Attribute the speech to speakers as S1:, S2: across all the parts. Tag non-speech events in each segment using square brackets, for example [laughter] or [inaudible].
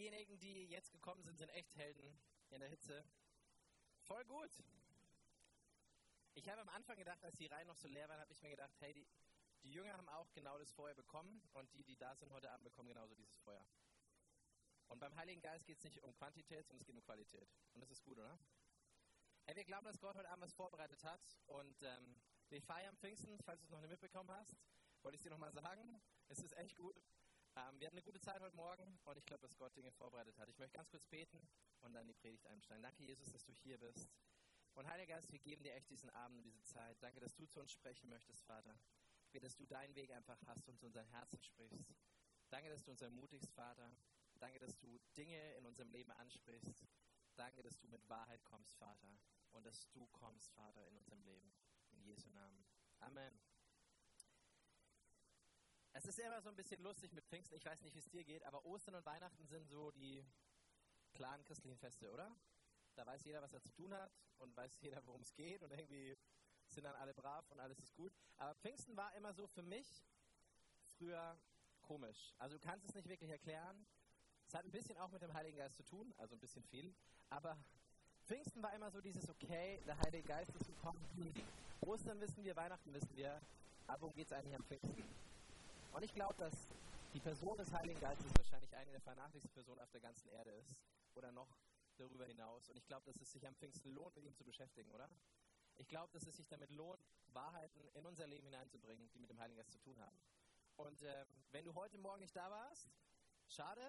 S1: Diejenigen, die jetzt gekommen sind, sind echt Helden in der Hitze. Voll gut. Ich habe am Anfang gedacht, als die Reihen noch so leer waren, habe ich mir gedacht, hey, die, die Jünger haben auch genau das Feuer bekommen und die, die da sind heute Abend, bekommen genauso dieses Feuer. Und beim Heiligen Geist geht es nicht um Quantität, sondern es geht um Qualität. Und das ist gut, oder? Hey, wir glauben, dass Gott heute Abend was vorbereitet hat. Und ähm, wir feiern Pfingsten, falls du es noch nicht mitbekommen hast, wollte ich dir nochmal sagen. Es ist echt gut. Ähm, wir hatten eine gute Zeit heute Morgen und ich glaube, dass Gott Dinge vorbereitet hat. Ich möchte ganz kurz beten und dann die Predigt einsteigen. Danke, Jesus, dass du hier bist. Und Heiliger Geist, wir geben dir echt diesen Abend und diese Zeit. Danke, dass du zu uns sprechen möchtest, Vater. Ich dass du deinen Weg einfach hast und zu unseren Herzen sprichst. Danke, dass du uns ermutigst, Vater. Danke, dass du Dinge in unserem Leben ansprichst. Danke, dass du mit Wahrheit kommst, Vater. Und dass du kommst, Vater, in unserem Leben. In Jesu Namen. Amen. Es ist immer so ein bisschen lustig mit Pfingsten. Ich weiß nicht, wie es dir geht, aber Ostern und Weihnachten sind so die klaren christlichen Feste, oder? Da weiß jeder, was er zu tun hat und weiß jeder, worum es geht und irgendwie sind dann alle brav und alles ist gut. Aber Pfingsten war immer so für mich früher komisch. Also du kannst es nicht wirklich erklären. Es hat ein bisschen auch mit dem Heiligen Geist zu tun, also ein bisschen viel. Aber Pfingsten war immer so dieses, okay, der Heilige Geist ist gekommen. Ostern wissen wir, Weihnachten wissen wir. Aber worum geht es eigentlich am Pfingsten? Und ich glaube, dass die Person des Heiligen Geistes wahrscheinlich eine der vernachlässigsten Personen auf der ganzen Erde ist. Oder noch darüber hinaus. Und ich glaube, dass es sich am Pfingsten lohnt, mit ihm zu beschäftigen, oder? Ich glaube, dass es sich damit lohnt, Wahrheiten in unser Leben hineinzubringen, die mit dem Heiligen Geist zu tun haben. Und äh, wenn du heute Morgen nicht da warst, schade,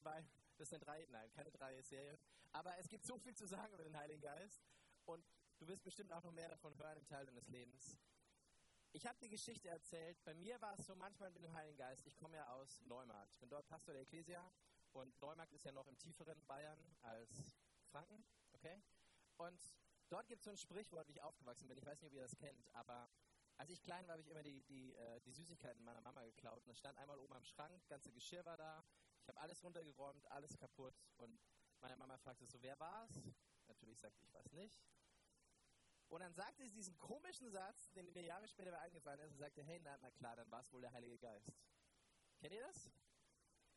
S1: weil das sind drei, nein, keine drei Serien. Aber es gibt so viel zu sagen über den Heiligen Geist. Und du wirst bestimmt auch noch mehr davon hören im Teil deines Lebens. Ich habe die Geschichte erzählt. Bei mir war es so manchmal mit dem Heiligen Geist. Ich komme ja aus Neumarkt. Ich bin dort Pastor der Ecclesia. Und Neumarkt ist ja noch im tieferen Bayern als Franken. Okay? Und dort gibt es so ein Sprichwort, wie ich aufgewachsen bin. Ich weiß nicht, ob ihr das kennt, aber als ich klein war, habe ich immer die, die, äh, die Süßigkeiten meiner Mama geklaut. Und es stand einmal oben am Schrank, ganze Geschirr war da. Ich habe alles runtergeräumt, alles kaputt. Und meine Mama fragte so, wer war's? Natürlich sagte ich, was nicht. Und dann sagte sie diesen komischen Satz, den mir Jahre später eingefallen ist, und sagte, hey, na, na klar, dann war es wohl der Heilige Geist. Kennt ihr das?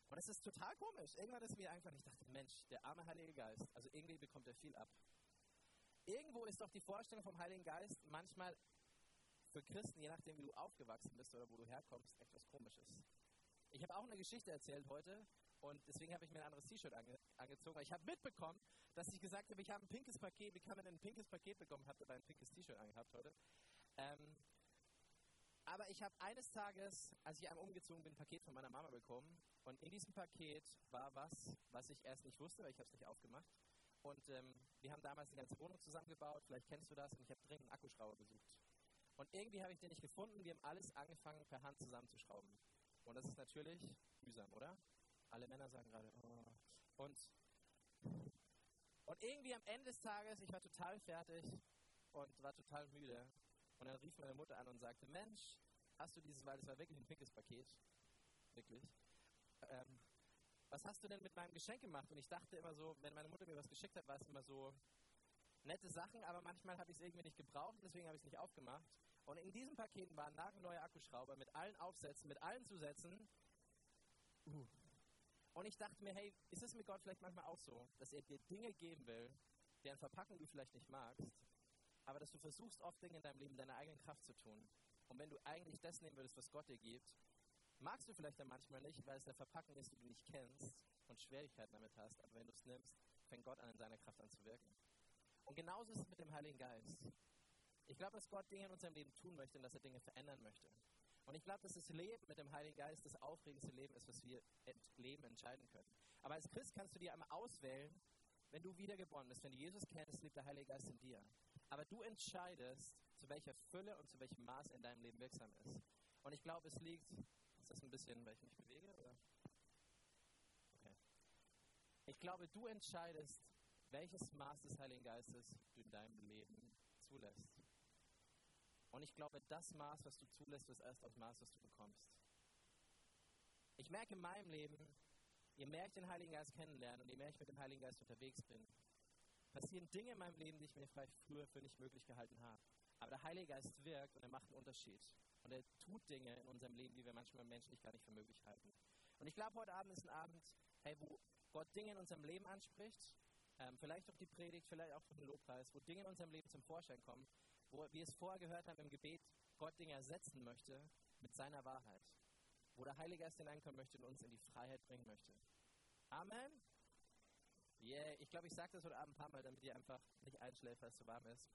S1: Und es ist total komisch. Irgendwann ist mir einfach, ich dachte, Mensch, der arme Heilige Geist, also irgendwie bekommt er viel ab. Irgendwo ist doch die Vorstellung vom Heiligen Geist manchmal für Christen, je nachdem, wie du aufgewachsen bist oder wo du herkommst, etwas Komisches. Ich habe auch eine Geschichte erzählt heute und deswegen habe ich mir ein anderes T-Shirt ange angezogen, weil ich habe mitbekommen, dass ich gesagt habe, ich habe ein pinkes Paket, wie kann man denn ein pinkes Paket bekommen? Habt ihr ein pinkes T-Shirt angehabt heute? Ähm, aber ich habe eines Tages, als ich einmal umgezogen bin, ein Paket von meiner Mama bekommen. Und in diesem Paket war was, was ich erst nicht wusste, weil ich habe es nicht aufgemacht. Und ähm, wir haben damals eine ganze Wohnung zusammengebaut, vielleicht kennst du das, und ich habe dringend einen Akkuschrauber besucht. Und irgendwie habe ich den nicht gefunden, wir haben alles angefangen, per Hand zusammenzuschrauben. Und das ist natürlich mühsam, oder? Alle Männer sagen gerade, oh. Und und irgendwie am Ende des Tages, ich war total fertig und war total müde. Und dann rief meine Mutter an und sagte, Mensch, hast du dieses, weil es war wirklich ein pinkes Paket, wirklich, ähm, was hast du denn mit meinem Geschenk gemacht? Und ich dachte immer so, wenn meine Mutter mir was geschickt hat, war es immer so nette Sachen, aber manchmal habe ich es irgendwie nicht gebraucht, deswegen habe ich es nicht aufgemacht. Und in diesem Paket waren nagelneue Akkuschrauber mit allen Aufsätzen, mit allen Zusätzen. Uh, und ich dachte mir, hey, ist es mit Gott vielleicht manchmal auch so, dass er dir Dinge geben will, deren Verpackung du vielleicht nicht magst, aber dass du versuchst, oft Dinge in deinem Leben deiner eigenen Kraft zu tun. Und wenn du eigentlich das nehmen würdest, was Gott dir gibt, magst du vielleicht dann manchmal nicht, weil es eine Verpackung ist, die du nicht kennst und Schwierigkeiten damit hast. Aber wenn du es nimmst, fängt Gott an, in deiner Kraft anzuwirken. Und genauso ist es mit dem Heiligen Geist. Ich glaube, dass Gott Dinge in unserem Leben tun möchte und dass er Dinge verändern möchte. Und ich glaube, dass das Leben mit dem Heiligen Geist das aufregendste Leben ist, was wir Leben entscheiden können. Aber als Christ kannst du dir einmal auswählen, wenn du wiedergeboren bist, wenn du Jesus kennst, lebt der Heilige Geist in dir. Aber du entscheidest, zu welcher Fülle und zu welchem Maß in deinem Leben wirksam ist. Und ich glaube, es liegt, ist das ein bisschen, weil ich mich bewege? Oder? Okay. Ich glaube, du entscheidest, welches Maß des Heiligen Geistes du in deinem Leben zulässt. Und ich glaube, das Maß, was du zulässt, ist erst das Maß, was du bekommst. Ich merke in meinem Leben, je mehr ich den Heiligen Geist kennenlerne und je mehr ich mit dem Heiligen Geist unterwegs bin, passieren Dinge in meinem Leben, die ich mir vielleicht früher für nicht möglich gehalten habe. Aber der Heilige Geist wirkt und er macht einen Unterschied. Und er tut Dinge in unserem Leben, die wir manchmal menschlich gar nicht für möglich halten. Und ich glaube, heute Abend ist ein Abend, hey, wo Gott Dinge in unserem Leben anspricht, ähm, vielleicht durch die Predigt, vielleicht auch durch den Lobpreis, wo Dinge in unserem Leben zum Vorschein kommen, wo wir es vorher gehört haben im Gebet, Gott Dinge ersetzen möchte mit seiner Wahrheit, wo der Heilige Geist hineinkommen möchte und uns in die Freiheit bringen möchte. Amen. Yeah, ich glaube, ich sage das heute Abend ein paar Mal, damit ihr einfach nicht einschläft, weil es zu warm ist.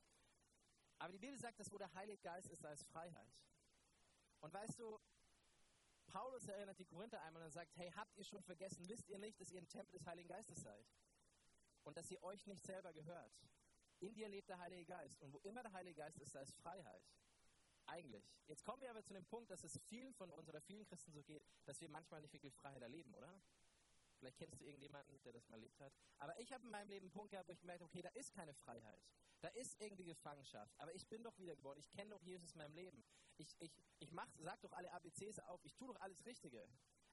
S1: Aber die Bibel sagt, dass wo der Heilige Geist ist, da ist Freiheit. Und weißt du, Paulus erinnert die Korinther einmal und sagt, hey, habt ihr schon vergessen, wisst ihr nicht, dass ihr ein Tempel des Heiligen Geistes seid? Und dass ihr euch nicht selber gehört. In dir lebt der Heilige Geist. Und wo immer der Heilige Geist ist, da ist Freiheit. Eigentlich. Jetzt kommen wir aber zu dem Punkt, dass es vielen von uns oder vielen Christen so geht, dass wir manchmal nicht wirklich Freiheit erleben, oder? Vielleicht kennst du irgendjemanden, der das mal erlebt hat. Aber ich habe in meinem Leben einen Punkt gehabt, wo ich habe, okay, da ist keine Freiheit. Da ist irgendwie Gefangenschaft. Aber ich bin doch wiedergeboren. Ich kenne doch Jesus in meinem Leben. Ich, ich, ich mach, sag doch alle ABCs auf. Ich tue doch alles Richtige.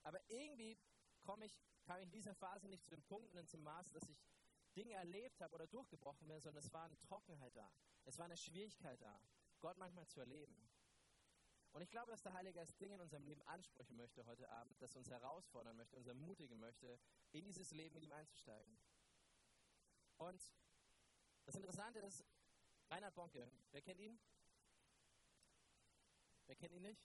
S1: Aber irgendwie komme ich, kam ich in dieser Phase nicht zu den Punkten und zum Maß, dass ich Dinge erlebt habe oder durchgebrochen bin, sondern es war eine Trockenheit da. Es war eine Schwierigkeit da, Gott manchmal zu erleben. Und ich glaube, dass der Heilige Geist Dinge in unserem Leben ansprechen möchte heute Abend, dass uns herausfordern möchte, uns ermutigen möchte, in dieses Leben mit ihm einzusteigen. Und das Interessante ist, Reinhard Bonke, wer kennt ihn? Wer kennt ihn nicht?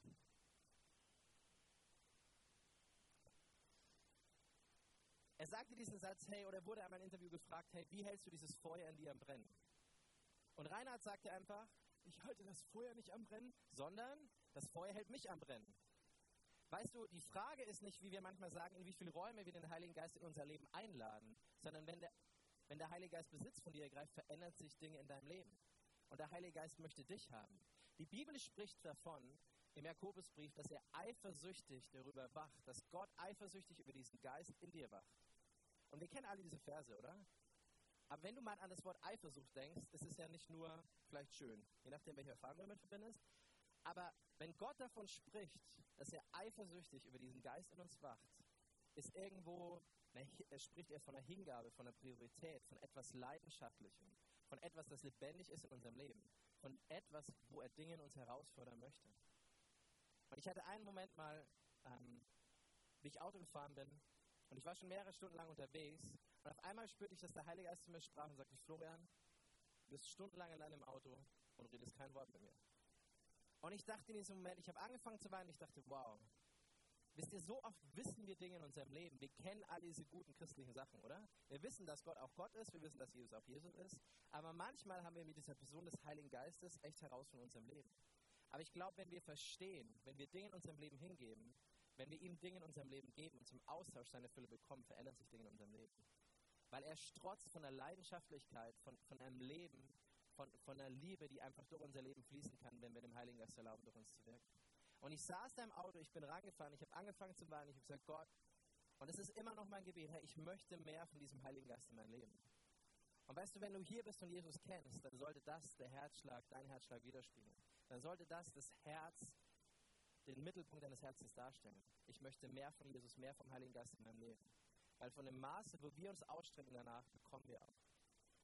S1: Er sagte diesen Satz, hey, oder wurde einmal im Interview gefragt, hey, wie hältst du dieses Feuer in dir am Brennen? Und Reinhard sagte einfach, ich halte das Feuer nicht am Brennen, sondern das Feuer hält mich am Brennen. Weißt du, die Frage ist nicht, wie wir manchmal sagen, in wie viele Räume wir den Heiligen Geist in unser Leben einladen, sondern wenn der, wenn der Heilige Geist Besitz von dir ergreift, verändert sich Dinge in deinem Leben. Und der Heilige Geist möchte dich haben. Die Bibel spricht davon, im Jakobusbrief, dass er eifersüchtig darüber wacht, dass Gott eifersüchtig über diesen Geist in dir wacht. Und wir kennen alle diese Verse, oder? Aber wenn du mal an das Wort Eifersucht denkst, ist es ja nicht nur vielleicht schön, je nachdem, welche Erfahrung du damit verbindest. Aber wenn Gott davon spricht, dass er eifersüchtig über diesen Geist in uns wacht, ist irgendwo, er spricht er von einer Hingabe, von einer Priorität, von etwas Leidenschaftlichem, von etwas, das lebendig ist in unserem Leben, von etwas, wo er Dinge in uns herausfordern möchte. Und ich hatte einen Moment mal, ähm, wie ich Auto gefahren bin, und ich war schon mehrere Stunden lang unterwegs, und auf einmal spürte ich, dass der Heilige Geist zu mir sprach und sagte, Florian, du bist stundenlang in deinem Auto und redest kein Wort mit mir. Und ich dachte in diesem Moment, ich habe angefangen zu weinen, ich dachte, wow, Wisst ihr, so oft wissen wir Dinge in unserem Leben. Wir kennen all diese guten christlichen Sachen, oder? Wir wissen, dass Gott auch Gott ist, wir wissen, dass Jesus auch Jesus ist. Aber manchmal haben wir mit dieser Person des Heiligen Geistes echt heraus von unserem Leben. Aber ich glaube, wenn wir verstehen, wenn wir Dinge in unserem Leben hingeben, wenn wir ihm Dinge in unserem Leben geben und zum Austausch seine Fülle bekommen, verändern sich Dinge in unserem Leben. Weil er strotzt von der Leidenschaftlichkeit, von, von einem Leben, von, von einer Liebe, die einfach durch unser Leben fließen kann, wenn wir dem Heiligen Geist erlauben, durch uns zu wirken. Und ich saß da im Auto, ich bin rangefahren, ich habe angefangen zu weinen, ich habe gesagt, Gott, und es ist immer noch mein Gebet, hey, ich möchte mehr von diesem Heiligen Geist in mein Leben. Und weißt du, wenn du hier bist und Jesus kennst, dann sollte das der Herzschlag, dein Herzschlag widerspiegeln. Dann sollte das das Herz, den Mittelpunkt deines Herzens darstellen. Ich möchte mehr von Jesus, mehr vom Heiligen Geist in meinem Leben. Weil von dem Maße, wo wir uns ausstrecken danach, bekommen wir auch.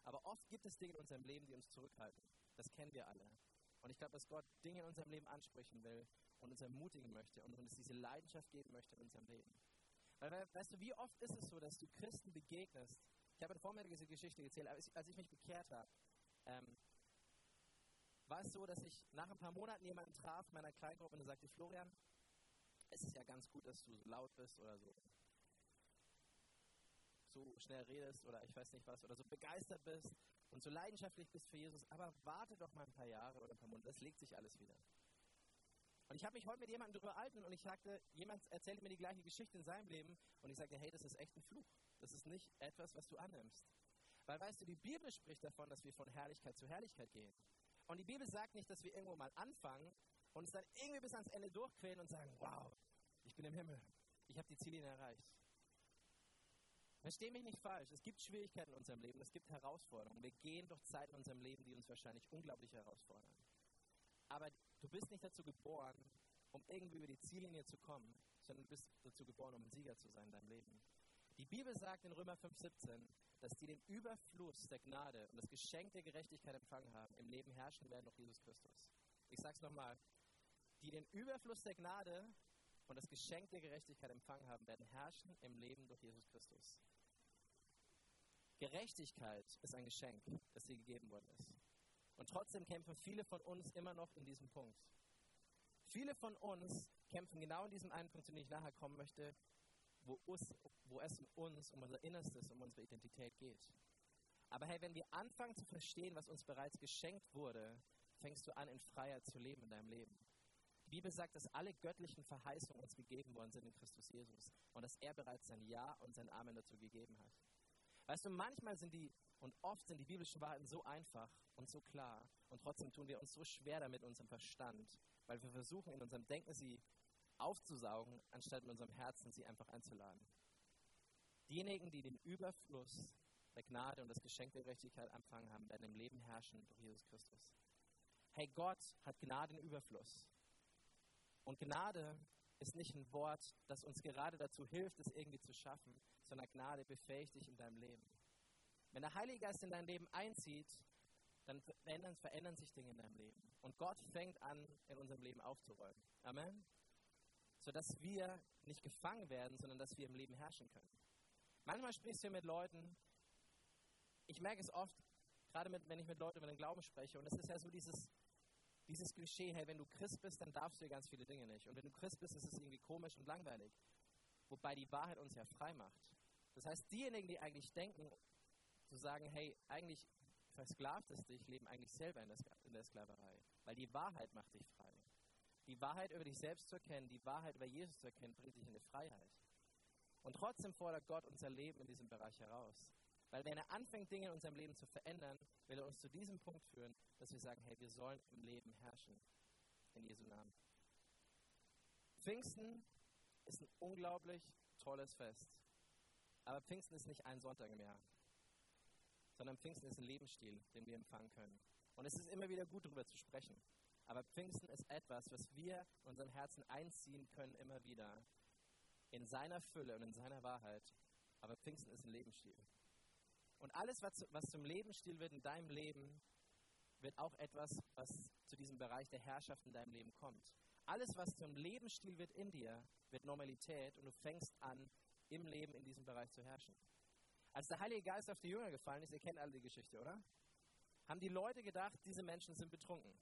S1: Aber oft gibt es Dinge in unserem Leben, die uns zurückhalten. Das kennen wir alle. Und ich glaube, dass Gott Dinge in unserem Leben ansprechen will und uns ermutigen möchte und uns diese Leidenschaft geben möchte in unserem Leben. Weil, weißt du, wie oft ist es so, dass du Christen begegnest? Ich habe vor mir diese Geschichte erzählt, als ich mich bekehrt habe, ähm, es so, dass ich nach ein paar Monaten jemanden traf in meiner Kleingruppe und er sagte, Florian, es ist ja ganz gut, dass du so laut bist oder so so schnell redest oder ich weiß nicht was oder so begeistert bist und so leidenschaftlich bist für Jesus, aber warte doch mal ein paar Jahre oder ein paar Monate, das legt sich alles wieder. Und ich habe mich heute mit jemandem darüber alten und ich sagte, jemand erzählt mir die gleiche Geschichte in seinem Leben und ich sagte, hey, das ist echt ein Fluch. Das ist nicht etwas, was du annimmst. Weil weißt du, die Bibel spricht davon, dass wir von Herrlichkeit zu Herrlichkeit gehen. Und die Bibel sagt nicht, dass wir irgendwo mal anfangen und uns dann irgendwie bis ans Ende durchquälen und sagen, wow, ich bin im Himmel. Ich habe die Ziellinie erreicht. Versteh mich nicht falsch. Es gibt Schwierigkeiten in unserem Leben, es gibt Herausforderungen. Wir gehen durch Zeiten in unserem Leben, die uns wahrscheinlich unglaublich herausfordern. Aber du bist nicht dazu geboren, um irgendwie über die Ziellinie zu kommen, sondern du bist dazu geboren, um ein Sieger zu sein in deinem Leben. Die Bibel sagt in Römer 5,17, dass die den Überfluss der Gnade und das Geschenk der Gerechtigkeit empfangen haben, im Leben herrschen werden durch Jesus Christus. Ich sage es nochmal. Die den Überfluss der Gnade und das Geschenk der Gerechtigkeit empfangen haben, werden herrschen im Leben durch Jesus Christus. Gerechtigkeit ist ein Geschenk, das dir gegeben worden ist. Und trotzdem kämpfen viele von uns immer noch in diesem Punkt. Viele von uns kämpfen genau in diesem einen Punkt, zu dem ich nachher kommen möchte, wo, us, wo es um uns, um unser Innerstes, um unsere Identität geht. Aber hey, wenn wir anfangen zu verstehen, was uns bereits geschenkt wurde, fängst du an, in Freiheit zu leben in deinem Leben. Die Bibel sagt, dass alle göttlichen Verheißungen uns gegeben worden sind in Christus Jesus und dass er bereits sein Ja und sein Amen dazu gegeben hat. Weißt du, manchmal sind die und oft sind die biblischen Wahrheiten so einfach und so klar und trotzdem tun wir uns so schwer damit unserem Verstand, weil wir versuchen in unserem Denken sie aufzusaugen, anstatt in unserem Herzen sie einfach einzuladen. Diejenigen, die den Überfluss der Gnade und das Geschenk der Gerechtigkeit empfangen haben, werden im Leben herrschen durch Jesus Christus. Hey, Gott hat Gnade in Überfluss. Und Gnade ist nicht ein Wort, das uns gerade dazu hilft, es irgendwie zu schaffen, sondern Gnade befähigt dich in deinem Leben. Wenn der Heilige Geist in dein Leben einzieht, dann verändern, verändern sich Dinge in deinem Leben. Und Gott fängt an, in unserem Leben aufzuräumen. Amen. Sodass wir nicht gefangen werden, sondern dass wir im Leben herrschen können. Manchmal sprichst du mit Leuten, ich merke es oft, gerade mit, wenn ich mit Leuten über den Glauben spreche, und es ist ja so dieses, dieses Klischee, hey, wenn du Christ bist, dann darfst du ja ganz viele Dinge nicht. Und wenn du Christ bist, ist es irgendwie komisch und langweilig. Wobei die Wahrheit uns ja frei macht. Das heißt, diejenigen, die eigentlich denken, zu sagen, hey, eigentlich versklavt es dich, leben eigentlich selber in der, in der Sklaverei. Weil die Wahrheit macht dich frei. Die Wahrheit über dich selbst zu erkennen, die Wahrheit über Jesus zu erkennen, bringt dich in eine Freiheit. Und trotzdem fordert Gott unser Leben in diesem Bereich heraus. Weil wenn er anfängt, Dinge in unserem Leben zu verändern, will er uns zu diesem Punkt führen, dass wir sagen, hey, wir sollen im Leben herrschen. In Jesu Namen. Pfingsten ist ein unglaublich tolles Fest. Aber Pfingsten ist nicht ein Sonntag im Jahr, sondern Pfingsten ist ein Lebensstil, den wir empfangen können. Und es ist immer wieder gut, darüber zu sprechen. Aber Pfingsten ist etwas, was wir in unserem Herzen einziehen können, immer wieder. In seiner Fülle und in seiner Wahrheit. Aber Pfingsten ist ein Lebensstil. Und alles, was zum Lebensstil wird in deinem Leben, wird auch etwas, was zu diesem Bereich der Herrschaft in deinem Leben kommt. Alles, was zum Lebensstil wird in dir, wird Normalität und du fängst an, im Leben in diesem Bereich zu herrschen. Als der Heilige Geist auf die Jünger gefallen ist, ihr kennt alle die Geschichte, oder? Haben die Leute gedacht, diese Menschen sind betrunken.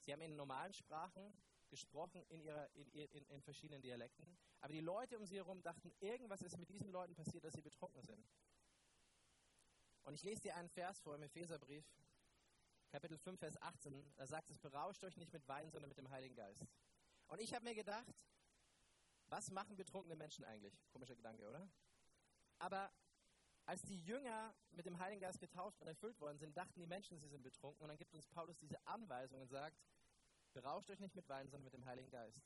S1: Sie haben in normalen Sprachen gesprochen, in, ihrer, in, in, in verschiedenen Dialekten. Aber die Leute um sie herum dachten, irgendwas ist mit diesen Leuten passiert, dass sie betrunken sind. Und ich lese dir einen Vers vor im Epheserbrief, Kapitel 5, Vers 18. Da sagt es, berauscht euch nicht mit Wein, sondern mit dem Heiligen Geist. Und ich habe mir gedacht, was machen betrunkene Menschen eigentlich? Komischer Gedanke, oder? Aber als die Jünger mit dem Heiligen Geist getauft und erfüllt worden sind, dachten die Menschen, sie sind betrunken. Und dann gibt uns Paulus diese Anweisung und sagt, berauscht euch nicht mit Wein, sondern mit dem Heiligen Geist.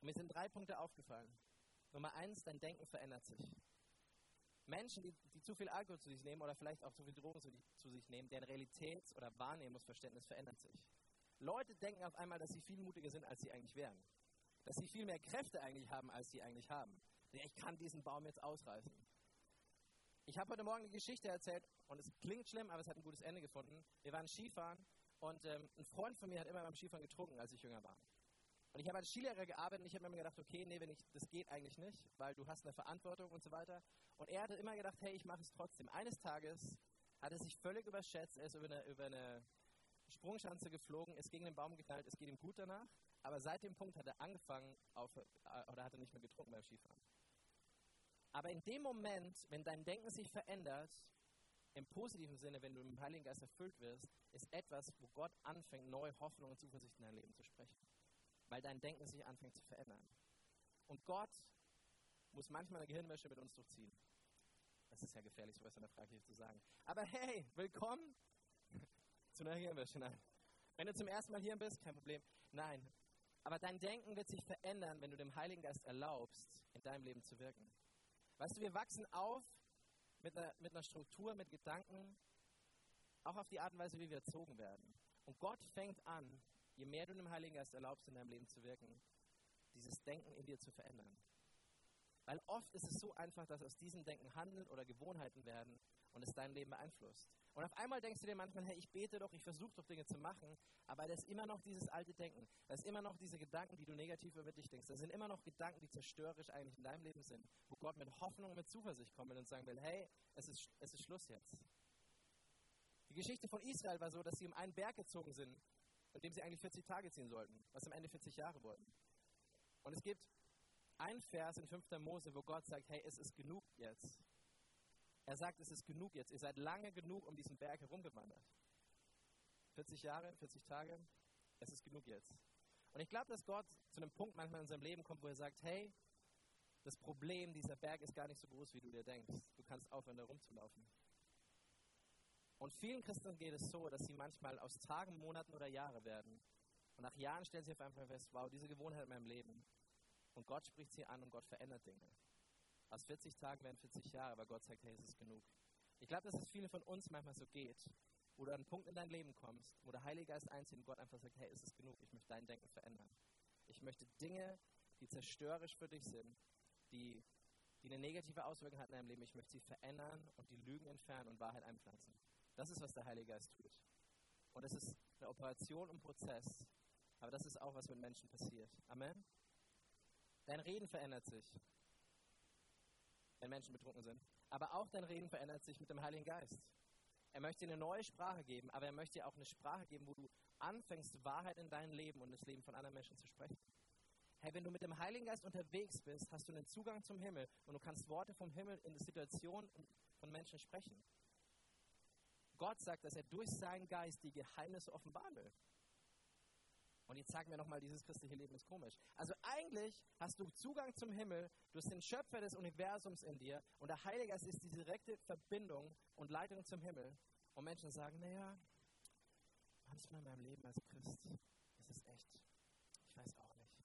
S1: Und mir sind drei Punkte aufgefallen. Nummer eins, dein Denken verändert sich. Menschen, die, die, zu viel Alkohol zu sich nehmen oder vielleicht auch zu viel Drogen zu, zu sich nehmen, deren Realitäts- oder Wahrnehmungsverständnis verändert sich. Leute denken auf einmal, dass sie viel mutiger sind, als sie eigentlich wären. Dass sie viel mehr Kräfte eigentlich haben, als sie eigentlich haben. Ich kann diesen Baum jetzt ausreißen. Ich habe heute Morgen eine Geschichte erzählt und es klingt schlimm, aber es hat ein gutes Ende gefunden. Wir waren Skifahren und ähm, ein Freund von mir hat immer beim Skifahren getrunken, als ich jünger war. Und ich habe als Skilehrer gearbeitet und ich habe mir gedacht, okay, nee, wenn ich, das geht eigentlich nicht, weil du hast eine Verantwortung und so weiter. Und er hatte immer gedacht, hey, ich mache es trotzdem. Eines Tages hat er sich völlig überschätzt, er ist über eine, über eine Sprungschanze geflogen, ist gegen den Baum geknallt, es geht ihm gut danach. Aber seit dem Punkt hat er angefangen, auf, äh, oder hat er nicht mehr getrunken beim Skifahren. Aber in dem Moment, wenn dein Denken sich verändert, im positiven Sinne, wenn du mit dem Heiligen Geist erfüllt wirst, ist etwas, wo Gott anfängt, neue Hoffnung und Zuversicht in dein Leben zu sprechen weil dein Denken sich anfängt zu verändern. Und Gott muss manchmal eine Gehirnwäsche mit uns durchziehen. Das ist ja gefährlich, sowas in der Frage zu sagen. Aber hey, willkommen [laughs] zu einer Gehirnwäsche. Nein. Wenn du zum ersten Mal hier bist, kein Problem. Nein. Aber dein Denken wird sich verändern, wenn du dem Heiligen Geist erlaubst, in deinem Leben zu wirken. Weißt du, wir wachsen auf mit einer, mit einer Struktur, mit Gedanken, auch auf die Art und Weise, wie wir erzogen werden. Und Gott fängt an, je mehr du dem Heiligen Geist erlaubst, in deinem Leben zu wirken, dieses Denken in dir zu verändern. Weil oft ist es so einfach, dass aus diesem Denken Handeln oder Gewohnheiten werden und es dein Leben beeinflusst. Und auf einmal denkst du dir manchmal, hey, ich bete doch, ich versuche doch Dinge zu machen, aber da ist immer noch dieses alte Denken. Da ist immer noch diese Gedanken, die du negativ über dich denkst. Da sind immer noch Gedanken, die zerstörerisch eigentlich in deinem Leben sind, wo Gott mit Hoffnung, mit Zuversicht kommt und sagen will, hey, es ist, es ist Schluss jetzt. Die Geschichte von Israel war so, dass sie um einen Berg gezogen sind, mit dem sie eigentlich 40 Tage ziehen sollten, was am Ende 40 Jahre wurden. Und es gibt einen Vers in 5. Mose, wo Gott sagt, hey, es ist genug jetzt. Er sagt, es ist genug jetzt. Ihr seid lange genug um diesen Berg herumgewandert. 40 Jahre, 40 Tage, es ist genug jetzt. Und ich glaube, dass Gott zu einem Punkt manchmal in seinem Leben kommt, wo er sagt, hey, das Problem, dieser Berg ist gar nicht so groß, wie du dir denkst. Du kannst aufhören, da rumzulaufen. Und vielen Christen geht es so, dass sie manchmal aus Tagen, Monaten oder Jahren werden. Und nach Jahren stellen sie auf einmal fest, wow, diese Gewohnheit in meinem Leben. Und Gott spricht sie an und Gott verändert Dinge. Aus 40 Tagen werden 40 Jahre, aber Gott sagt, hey, es ist genug. Ich glaube, dass es vielen von uns manchmal so geht, wo du an einen Punkt in dein Leben kommst, wo der Heilige Geist einzieht und Gott einfach sagt, hey, es ist genug, ich möchte dein Denken verändern. Ich möchte Dinge, die zerstörerisch für dich sind, die, die eine negative Auswirkung hat in deinem Leben, ich möchte sie verändern und die Lügen entfernen und Wahrheit einpflanzen. Das ist, was der Heilige Geist tut. Und es ist eine Operation und Prozess, aber das ist auch, was mit Menschen passiert. Amen. Dein Reden verändert sich wenn Menschen betrunken sind. Aber auch dein Reden verändert sich mit dem Heiligen Geist. Er möchte dir eine neue Sprache geben, aber er möchte dir auch eine Sprache geben, wo du anfängst, Wahrheit in dein Leben und das Leben von anderen Menschen zu sprechen. Hey, wenn du mit dem Heiligen Geist unterwegs bist, hast du einen Zugang zum Himmel und du kannst Worte vom Himmel in Situationen von Menschen sprechen. Gott sagt, dass er durch seinen Geist die Geheimnisse offenbaren will. Und jetzt sagen wir nochmal, dieses christliche Leben ist komisch. Also eigentlich hast du Zugang zum Himmel, du hast den Schöpfer des Universums in dir und der Heilige Geist ist die direkte Verbindung und Leitung zum Himmel. Und Menschen sagen, naja, manchmal in meinem Leben als Christ ist es echt, ich weiß auch nicht.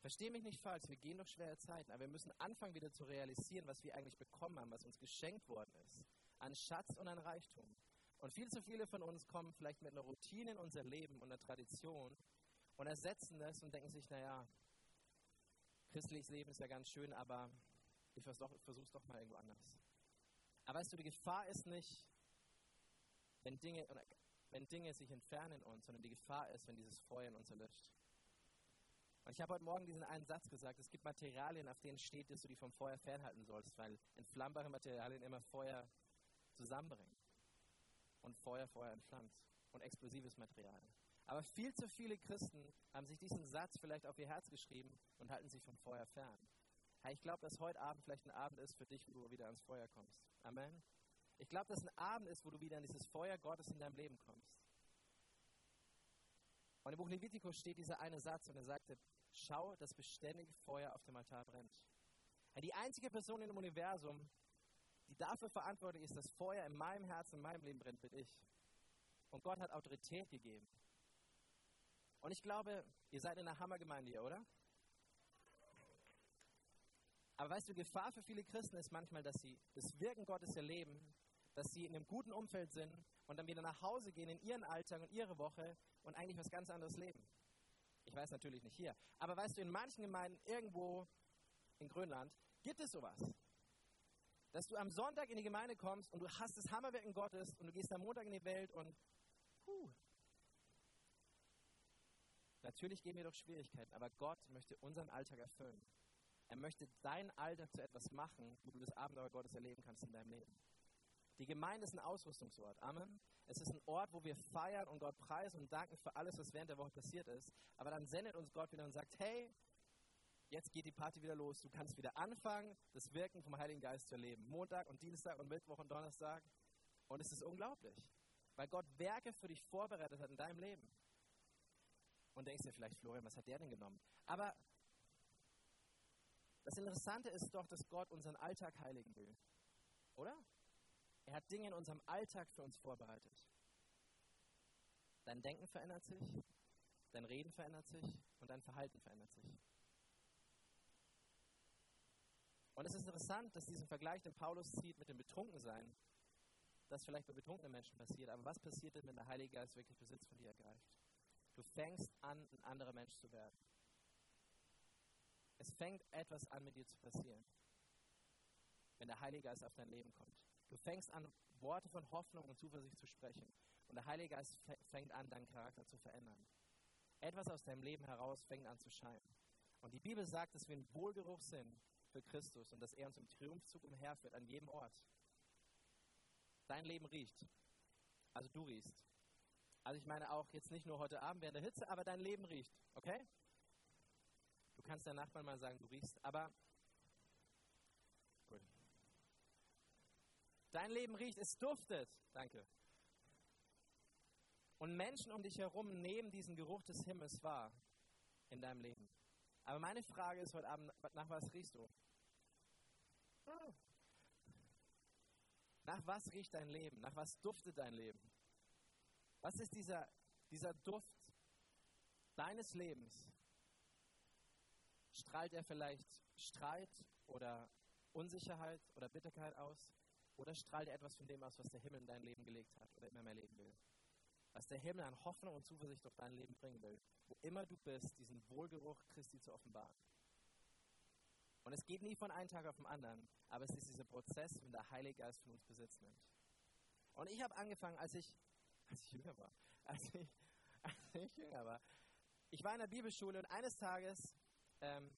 S1: Verstehe mich nicht falsch, wir gehen durch schwere Zeiten, aber wir müssen anfangen wieder zu realisieren, was wir eigentlich bekommen haben, was uns geschenkt worden ist. An Schatz und an Reichtum. Und viel zu viele von uns kommen vielleicht mit einer Routine in unser Leben und einer Tradition und ersetzen das und denken sich, naja, christliches Leben ist ja ganz schön, aber ich versuche es doch mal irgendwo anders. Aber weißt du, die Gefahr ist nicht, wenn Dinge, wenn Dinge sich entfernen in uns, sondern die Gefahr ist, wenn dieses Feuer in uns erlöscht. Und ich habe heute Morgen diesen einen Satz gesagt, es gibt Materialien, auf denen steht, dass du die vom Feuer fernhalten sollst, weil entflammbare Materialien immer Feuer zusammenbringen und Feuer Feuer entflammt und explosives Material. Aber viel zu viele Christen haben sich diesen Satz vielleicht auf ihr Herz geschrieben und halten sich vom Feuer fern. Ich glaube, dass heute Abend vielleicht ein Abend ist für dich, wo du wieder ans Feuer kommst. Amen. Ich glaube, dass ein Abend ist, wo du wieder in dieses Feuer Gottes in deinem Leben kommst. Und im Buch Levitikus steht dieser eine Satz und er sagte, schau, das beständige Feuer auf dem Altar brennt. Die einzige Person im Universum, die dafür verantwortlich ist, dass Feuer in meinem Herzen, in meinem Leben brennt, bin ich. Und Gott hat Autorität gegeben. Und ich glaube, ihr seid in einer Hammergemeinde hier, oder? Aber weißt du, Gefahr für viele Christen ist manchmal, dass sie das Wirken Gottes erleben, dass sie in einem guten Umfeld sind und dann wieder nach Hause gehen in ihren Alltag und ihre Woche und eigentlich was ganz anderes leben. Ich weiß natürlich nicht hier. Aber weißt du, in manchen Gemeinden irgendwo in Grönland gibt es sowas dass du am Sonntag in die Gemeinde kommst und du hast das Hammerwirken Gottes und du gehst am Montag in die Welt und puh. Natürlich geben wir doch Schwierigkeiten, aber Gott möchte unseren Alltag erfüllen. Er möchte deinen Alltag zu etwas machen, wo du das Abenteuer Gottes erleben kannst in deinem Leben. Die Gemeinde ist ein Ausrüstungsort. Amen. Es ist ein Ort, wo wir feiern und Gott preisen und danken für alles, was während der Woche passiert ist. Aber dann sendet uns Gott wieder und sagt, hey, jetzt geht die Party wieder los. Du kannst wieder anfangen, das Wirken vom Heiligen Geist zu erleben. Montag und Dienstag und Mittwoch und Donnerstag. Und es ist unglaublich, weil Gott Werke für dich vorbereitet hat in deinem Leben. Und denkst dir vielleicht, Florian, was hat der denn genommen? Aber das Interessante ist doch, dass Gott unseren Alltag heiligen will. Oder? Er hat Dinge in unserem Alltag für uns vorbereitet. Dein Denken verändert sich, dein Reden verändert sich und dein Verhalten verändert sich. Und es ist interessant, dass diesen Vergleich, den Paulus zieht mit dem Betrunkensein, das vielleicht bei betrunkenen Menschen passiert, aber was passiert denn, wenn der Heilige Geist wirklich Besitz von dir ergreift? Du fängst an, ein anderer Mensch zu werden. Es fängt etwas an, mit dir zu passieren, wenn der Heilige Geist auf dein Leben kommt. Du fängst an, Worte von Hoffnung und Zuversicht zu sprechen. Und der Heilige Geist fängt an, deinen Charakter zu verändern. Etwas aus deinem Leben heraus fängt an zu scheinen. Und die Bibel sagt, dass wir ein Wohlgeruch sind für Christus und dass er uns im Triumphzug umherführt an jedem Ort. Dein Leben riecht. Also du riechst. Also ich meine auch jetzt nicht nur heute Abend während der Hitze, aber dein Leben riecht, okay? Du kannst deinem Nachbarn mal sagen, du riechst, aber gut. Dein Leben riecht, es duftet. Danke. Und Menschen um dich herum nehmen diesen Geruch des Himmels wahr in deinem Leben. Aber meine Frage ist heute Abend, nach was riechst du? Nach was riecht dein Leben? Nach was duftet dein Leben? Was ist dieser, dieser Duft deines Lebens? Strahlt er vielleicht Streit oder Unsicherheit oder Bitterkeit aus? Oder strahlt er etwas von dem aus, was der Himmel in dein Leben gelegt hat oder immer mehr leben will? Was der Himmel an Hoffnung und Zuversicht auf dein Leben bringen will, wo immer du bist, diesen Wohlgeruch Christi zu offenbaren. Und es geht nie von einem Tag auf den anderen, aber es ist dieser Prozess, wenn der Heilige Geist von uns Besitz nimmt. Und ich habe angefangen, als ich, als ich jünger war, als ich, als ich jünger war. Ich war in der Bibelschule und eines Tages, ähm,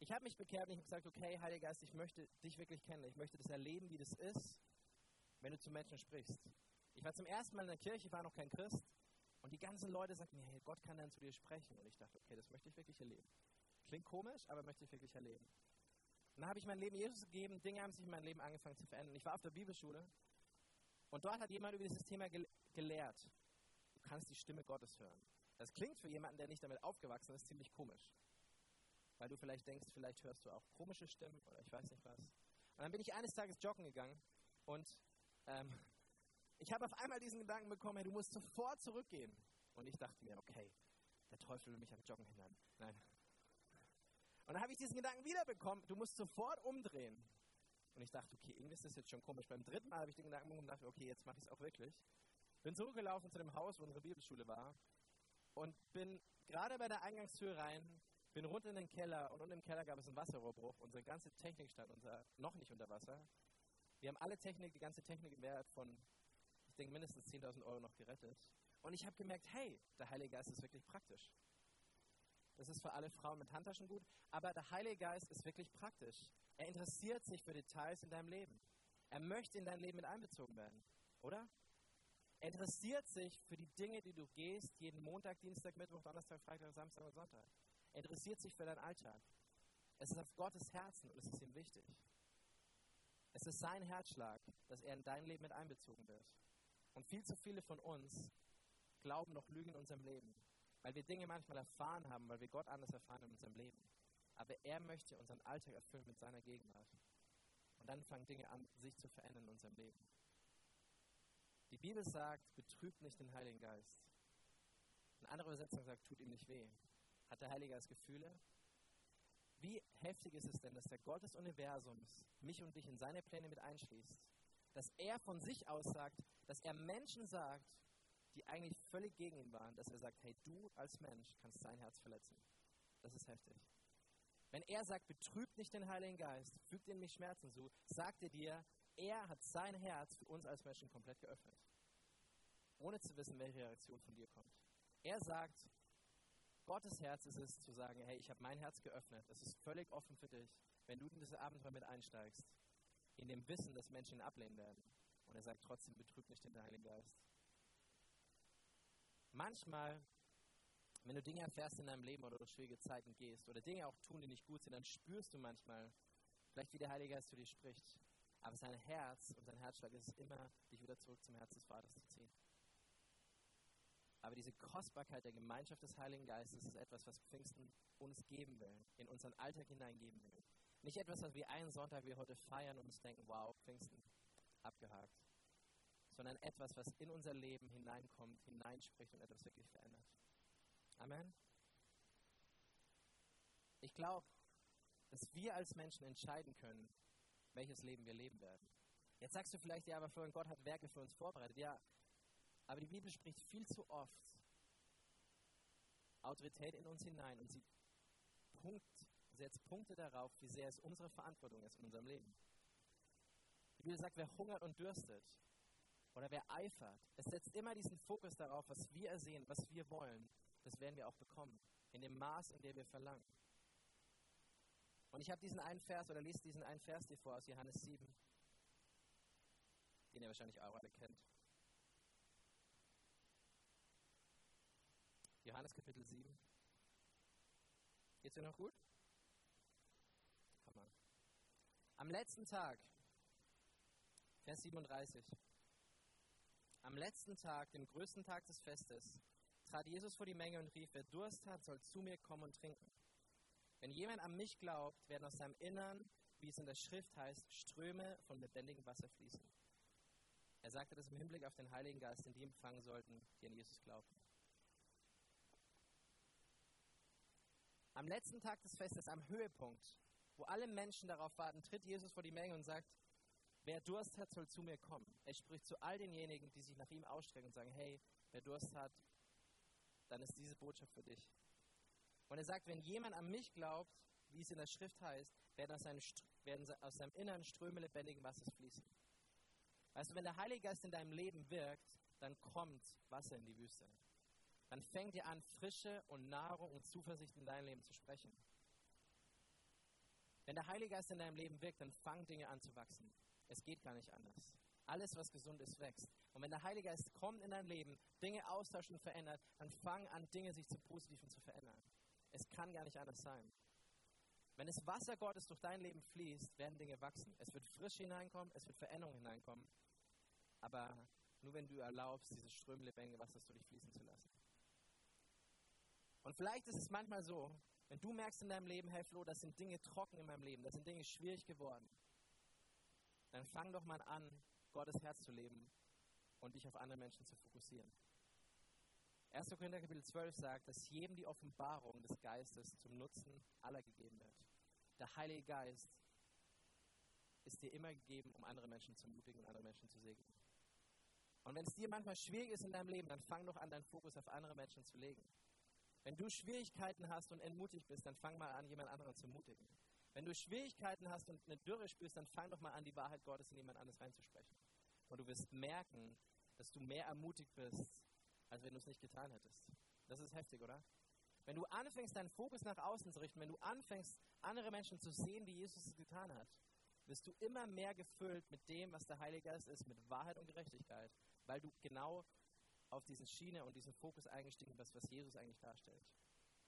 S1: ich habe mich bekehrt und ich habe gesagt, okay, Heiliger Geist, ich möchte dich wirklich kennen. Ich möchte das erleben, wie das ist, wenn du zu Menschen sprichst. Ich war zum ersten Mal in der Kirche, ich war noch kein Christ. Und die ganzen Leute sagten mir, hey, Gott kann dann zu dir sprechen. Und ich dachte, okay, das möchte ich wirklich erleben. Klingt komisch, aber möchte ich wirklich erleben. Und dann habe ich mein Leben Jesus gegeben, Dinge haben sich in meinem Leben angefangen zu verändern. Ich war auf der Bibelschule und dort hat jemand über dieses Thema gelehrt. Du kannst die Stimme Gottes hören. Das klingt für jemanden, der nicht damit aufgewachsen ist, ziemlich komisch. Weil du vielleicht denkst, vielleicht hörst du auch komische Stimmen oder ich weiß nicht was. Und dann bin ich eines Tages joggen gegangen und ähm, ich habe auf einmal diesen Gedanken bekommen, hey, du musst sofort zurückgehen. Und ich dachte mir, okay, der Teufel will mich am Joggen hindern. Nein, und dann habe ich diesen Gedanken wiederbekommen, du musst sofort umdrehen. Und ich dachte, okay, irgendwie ist das jetzt schon komisch. Beim dritten Mal habe ich den Gedanken bekommen und dachte, okay, jetzt mache ich es auch wirklich. Bin zurückgelaufen zu dem Haus, wo unsere Bibelschule war und bin gerade bei der Eingangstür rein, bin runter in den Keller und unten im Keller gab es einen Wasserrohrbruch. Unsere ganze Technik stand unter, noch nicht unter Wasser. Wir haben alle Technik, die ganze Technik im Wert von, denke, mindestens 10.000 Euro noch gerettet. Und ich habe gemerkt, hey, der Heilige Geist ist wirklich praktisch. Das ist für alle Frauen mit Handtaschen gut. Aber der Heilige Geist ist wirklich praktisch. Er interessiert sich für Details in deinem Leben. Er möchte in dein Leben mit einbezogen werden. Oder? Er interessiert sich für die Dinge, die du gehst, jeden Montag, Dienstag, Mittwoch, Donnerstag, Freitag, Samstag und Sonntag. Er interessiert sich für deinen Alltag. Es ist auf Gottes Herzen und es ist ihm wichtig. Es ist sein Herzschlag, dass er in dein Leben mit einbezogen wird. Und viel zu viele von uns glauben noch Lügen in unserem Leben. Weil wir Dinge manchmal erfahren haben, weil wir Gott anders erfahren in unserem Leben. Aber er möchte unseren Alltag erfüllen mit seiner Gegenwart. Und dann fangen Dinge an, sich zu verändern in unserem Leben. Die Bibel sagt, betrübt nicht den Heiligen Geist. Eine andere Übersetzung sagt, tut ihm nicht weh. Hat der Heilige Geist Gefühle? Wie heftig ist es denn, dass der Gott des Universums mich und dich in seine Pläne mit einschließt? Dass er von sich aus sagt, dass er Menschen sagt, die eigentlich völlig gegen ihn waren, dass er sagt, hey, du als Mensch kannst sein Herz verletzen. Das ist heftig. Wenn er sagt, betrübt nicht den Heiligen Geist, fügt ihm nicht Schmerzen zu, sagt er dir, er hat sein Herz für uns als Menschen komplett geöffnet. Ohne zu wissen, welche Reaktion von dir kommt. Er sagt, Gottes Herz ist es zu sagen, hey, ich habe mein Herz geöffnet, es ist völlig offen für dich, wenn du in dieses Abenteuer mit einsteigst, in dem Wissen, dass Menschen ihn ablehnen werden. Und er sagt trotzdem, betrübt nicht den Heiligen Geist. Manchmal, wenn du Dinge erfährst in deinem Leben oder durch schwierige Zeiten gehst oder Dinge auch tun, die nicht gut sind, dann spürst du manchmal, vielleicht wie der Heilige Geist zu dir spricht. Aber sein Herz und sein Herzschlag ist es immer, dich wieder zurück zum Herz des Vaters zu ziehen. Aber diese Kostbarkeit der Gemeinschaft des Heiligen Geistes ist etwas, was Pfingsten uns geben will, in unseren Alltag hineingeben will. Nicht etwas, was wir einen Sonntag wie heute feiern und uns denken, wow, Pfingsten, abgehakt sondern etwas, was in unser Leben hineinkommt, hineinspricht und etwas wirklich verändert. Amen. Ich glaube, dass wir als Menschen entscheiden können, welches Leben wir leben werden. Jetzt sagst du vielleicht, ja, aber Gott hat Werke für uns vorbereitet. Ja, aber die Bibel spricht viel zu oft Autorität in uns hinein und sie punkt setzt Punkte darauf, wie sehr es unsere Verantwortung ist in unserem Leben. Die Bibel sagt, wer hungert und dürstet oder wer eifert, es setzt immer diesen Fokus darauf, was wir ersehen, was wir wollen, das werden wir auch bekommen, in dem Maß, in dem wir verlangen. Und ich habe diesen einen Vers oder lese diesen einen Vers dir vor aus Johannes 7, den ihr wahrscheinlich auch alle kennt. Johannes Kapitel 7. Geht's dir noch gut? Mal. Am letzten Tag, Vers 37. Am letzten Tag, dem größten Tag des Festes, trat Jesus vor die Menge und rief, wer Durst hat, soll zu mir kommen und trinken. Wenn jemand an mich glaubt, werden aus seinem Innern, wie es in der Schrift heißt, Ströme von lebendigem Wasser fließen. Er sagte das im Hinblick auf den Heiligen Geist, den die empfangen sollten, die an Jesus glaubten. Am letzten Tag des Festes, am Höhepunkt, wo alle Menschen darauf warten, tritt Jesus vor die Menge und sagt, wer Durst hat, soll zu mir kommen. Er spricht zu all denjenigen, die sich nach ihm ausstrecken und sagen, hey, wer Durst hat, dann ist diese Botschaft für dich. Und er sagt, wenn jemand an mich glaubt, wie es in der Schrift heißt, werden aus seinem, werden aus seinem Inneren Ströme lebendigen Wassers fließen. Weißt du, wenn der Heilige Geist in deinem Leben wirkt, dann kommt Wasser in die Wüste. Dann fängt ihr an, Frische und Nahrung und Zuversicht in dein Leben zu sprechen. Wenn der Heilige Geist in deinem Leben wirkt, dann fangen Dinge an zu wachsen. Es geht gar nicht anders. Alles, was gesund ist, wächst. Und wenn der Heilige Geist kommt in dein Leben, Dinge austauscht und verändert, dann fangen an, Dinge sich zu Positiven zu verändern. Es kann gar nicht anders sein. Wenn das Wasser Gottes durch dein Leben fließt, werden Dinge wachsen. Es wird frisch hineinkommen, es wird Veränderung hineinkommen. Aber nur wenn du erlaubst, dieses Strömen lebendige Wassers durch dich fließen zu lassen. Und vielleicht ist es manchmal so, wenn du merkst in deinem Leben, hey Flo, das sind Dinge trocken in meinem Leben, das sind Dinge schwierig geworden, dann fang doch mal an, Gottes Herz zu leben und dich auf andere Menschen zu fokussieren. 1. Korinther Kapitel 12 sagt, dass jedem die Offenbarung des Geistes zum Nutzen aller gegeben wird. Der Heilige Geist ist dir immer gegeben, um andere Menschen zu mutigen und andere Menschen zu segnen. Und wenn es dir manchmal schwierig ist in deinem Leben, dann fang doch an, deinen Fokus auf andere Menschen zu legen. Wenn du Schwierigkeiten hast und entmutigt bist, dann fang mal an, jemand anderen zu mutigen. Wenn du Schwierigkeiten hast und eine Dürre spürst, dann fang doch mal an, die Wahrheit Gottes in jemand anderes reinzusprechen. Und du wirst merken, dass du mehr ermutigt bist, als wenn du es nicht getan hättest. Das ist heftig, oder? Wenn du anfängst, deinen Fokus nach außen zu richten, wenn du anfängst, andere Menschen zu sehen, wie Jesus es getan hat, wirst du immer mehr gefüllt mit dem, was der Heilige Geist ist, mit Wahrheit und Gerechtigkeit, weil du genau auf diese Schiene und diesen Fokus eingestiegen bist, was Jesus eigentlich darstellt.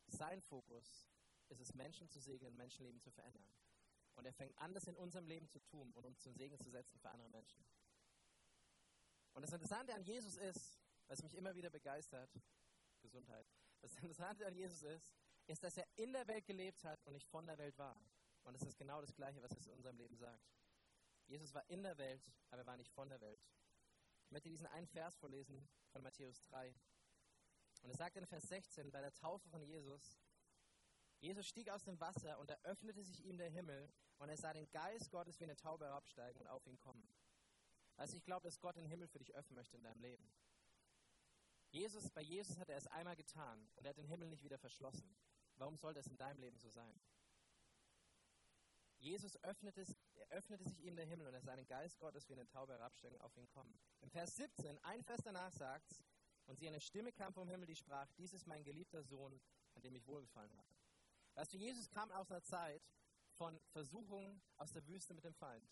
S1: Sein Fokus ist es, Menschen zu segnen, Menschenleben zu verändern. Und er fängt an, das in unserem Leben zu tun und uns zum Segen zu setzen für andere Menschen. Und das Interessante an Jesus ist, was mich immer wieder begeistert, Gesundheit, das Interessante an Jesus ist, ist, dass er in der Welt gelebt hat und nicht von der Welt war. Und das ist genau das Gleiche, was es in unserem Leben sagt. Jesus war in der Welt, aber er war nicht von der Welt. Ich möchte diesen einen Vers vorlesen von Matthäus 3. Und es sagt in Vers 16, bei der Taufe von Jesus, Jesus stieg aus dem Wasser und da öffnete sich ihm der Himmel und er sah den Geist Gottes wie eine Taube herabsteigen und auf ihn kommen. Also ich glaube, dass Gott den Himmel für dich öffnen möchte in deinem Leben. Jesus, bei Jesus hat er es einmal getan und er hat den Himmel nicht wieder verschlossen. Warum soll das in deinem Leben so sein? Jesus öffnete, öffnete sich ihm der Himmel und er sah den Geist Gottes wie eine Taube herabsteigen auf ihn kommen. Im Vers 17, ein Vers danach sagt es, und sie eine Stimme kam vom Himmel, die sprach, dies ist mein geliebter Sohn, an dem ich wohlgefallen habe. Weißt du, Jesus kam aus einer Zeit von Versuchungen aus der Wüste mit dem Feind.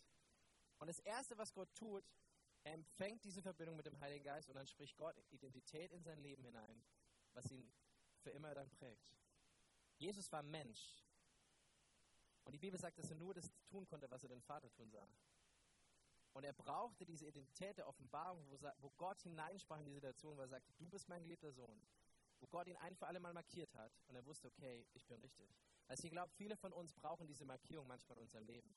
S1: Und das Erste, was Gott tut, er empfängt diese Verbindung mit dem Heiligen Geist und dann spricht Gott Identität in sein Leben hinein, was ihn für immer dann prägt. Jesus war Mensch. Und die Bibel sagt, dass er nur das tun konnte, was er den Vater tun sah. Und er brauchte diese Identität der Offenbarung, wo, Gott hineinsprach in die Situation, wo er sagte, du bist mein geliebter Sohn. Wo Gott ihn ein für alle Mal markiert hat und er wusste, okay, ich bin richtig. Also ich glaube, viele von uns brauchen diese Markierung manchmal in unserem Leben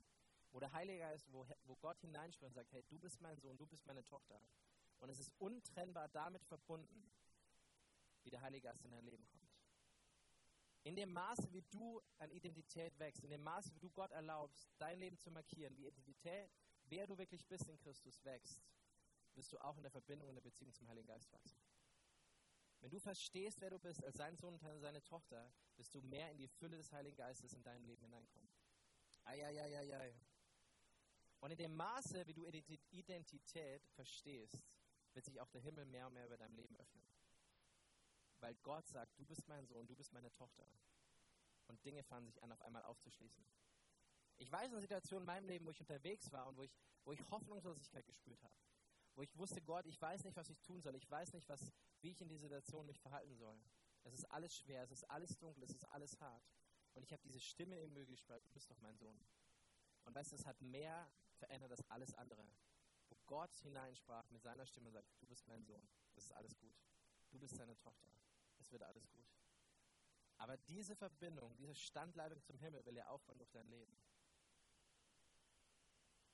S1: wo der Heilige Geist, wo, wo Gott hineinspricht und sagt, hey, du bist mein Sohn, du bist meine Tochter. Und es ist untrennbar damit verbunden, wie der Heilige Geist in dein Leben kommt. In dem Maße, wie du an Identität wächst, in dem Maße, wie du Gott erlaubst, dein Leben zu markieren, wie Identität, wer du wirklich bist in Christus wächst, wirst du auch in der Verbindung, in der Beziehung zum Heiligen Geist wachsen. Wenn du verstehst, wer du bist als sein Sohn und seine Tochter, wirst du mehr in die Fülle des Heiligen Geistes in dein Leben hineinkommen. Eieieiei. Und in dem Maße, wie du Identität verstehst, wird sich auch der Himmel mehr und mehr über dein Leben öffnen. Weil Gott sagt, du bist mein Sohn, du bist meine Tochter. Und Dinge fangen sich an, auf einmal aufzuschließen. Ich weiß eine Situation in meinem Leben, wo ich unterwegs war und wo ich, wo ich Hoffnungslosigkeit gespürt habe. Wo ich wusste, Gott, ich weiß nicht, was ich tun soll. Ich weiß nicht, was, wie ich in dieser Situation mich verhalten soll. Es ist alles schwer, es ist alles dunkel, es ist alles hart. Und ich habe diese Stimme im Müll gespürt, du bist doch mein Sohn. Und weißt du, es hat mehr verändert als alles andere. Wo Gott hineinsprach mit seiner Stimme und sagt, du bist mein Sohn, das ist alles gut. Du bist seine Tochter, es wird alles gut. Aber diese Verbindung, diese Standleitung zum Himmel will er aufbauen durch dein Leben.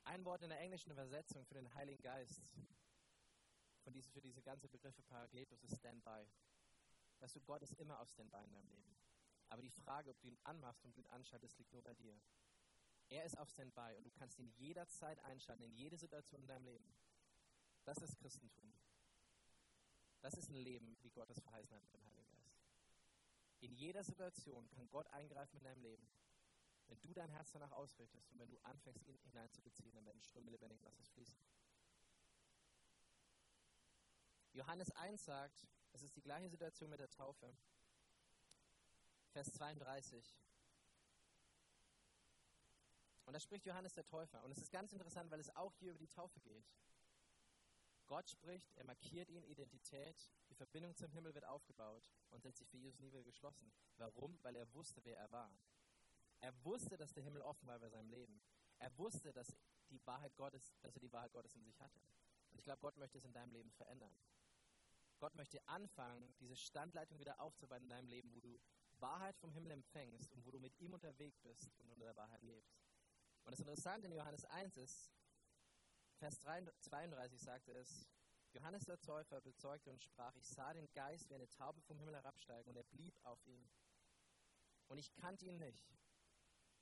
S1: Ein Wort in der englischen Übersetzung für den Heiligen Geist, von diese, für diese ganze Begriffe Paragletos ist Standby. Weißt du, Gott ist immer auf Standby in deinem Leben. Aber die Frage, ob du ihn anmachst und ihn anschaltest, liegt nur bei dir. Er ist auf Standby und du kannst ihn jederzeit einschalten, in jede Situation in deinem Leben. Das ist Christentum. Das ist ein Leben, wie Gott es verheißen hat mit dem Heiligen Geist. In jeder Situation kann Gott eingreifen in deinem Leben. Wenn du dein Herz danach ausrichtest und wenn du anfängst, ihn hineinzubeziehen, dann werden Ströme lebendigen Wassers fließen. Johannes 1 sagt, es ist die gleiche Situation mit der Taufe. Vers 32. Und da spricht Johannes der Täufer. Und es ist ganz interessant, weil es auch hier über die Taufe geht. Gott spricht, er markiert ihn, Identität, die Verbindung zum Himmel wird aufgebaut und hat sich für Jesus nie wieder geschlossen. Warum? Weil er wusste, wer er war. Er wusste, dass der Himmel offen war bei seinem Leben. Er wusste, dass, die Wahrheit Gottes, dass er die Wahrheit Gottes in sich hatte. Und ich glaube, Gott möchte es in deinem Leben verändern. Gott möchte anfangen, diese Standleitung wieder aufzubauen in deinem Leben, wo du Wahrheit vom Himmel empfängst und wo du mit ihm unterwegs bist und unter der Wahrheit lebst. Und das Interessante in Johannes 1 ist, Vers 32 sagte es, Johannes der Täufer bezeugte und sprach, ich sah den Geist wie eine Taube vom Himmel herabsteigen und er blieb auf ihm. Und ich kannte ihn nicht.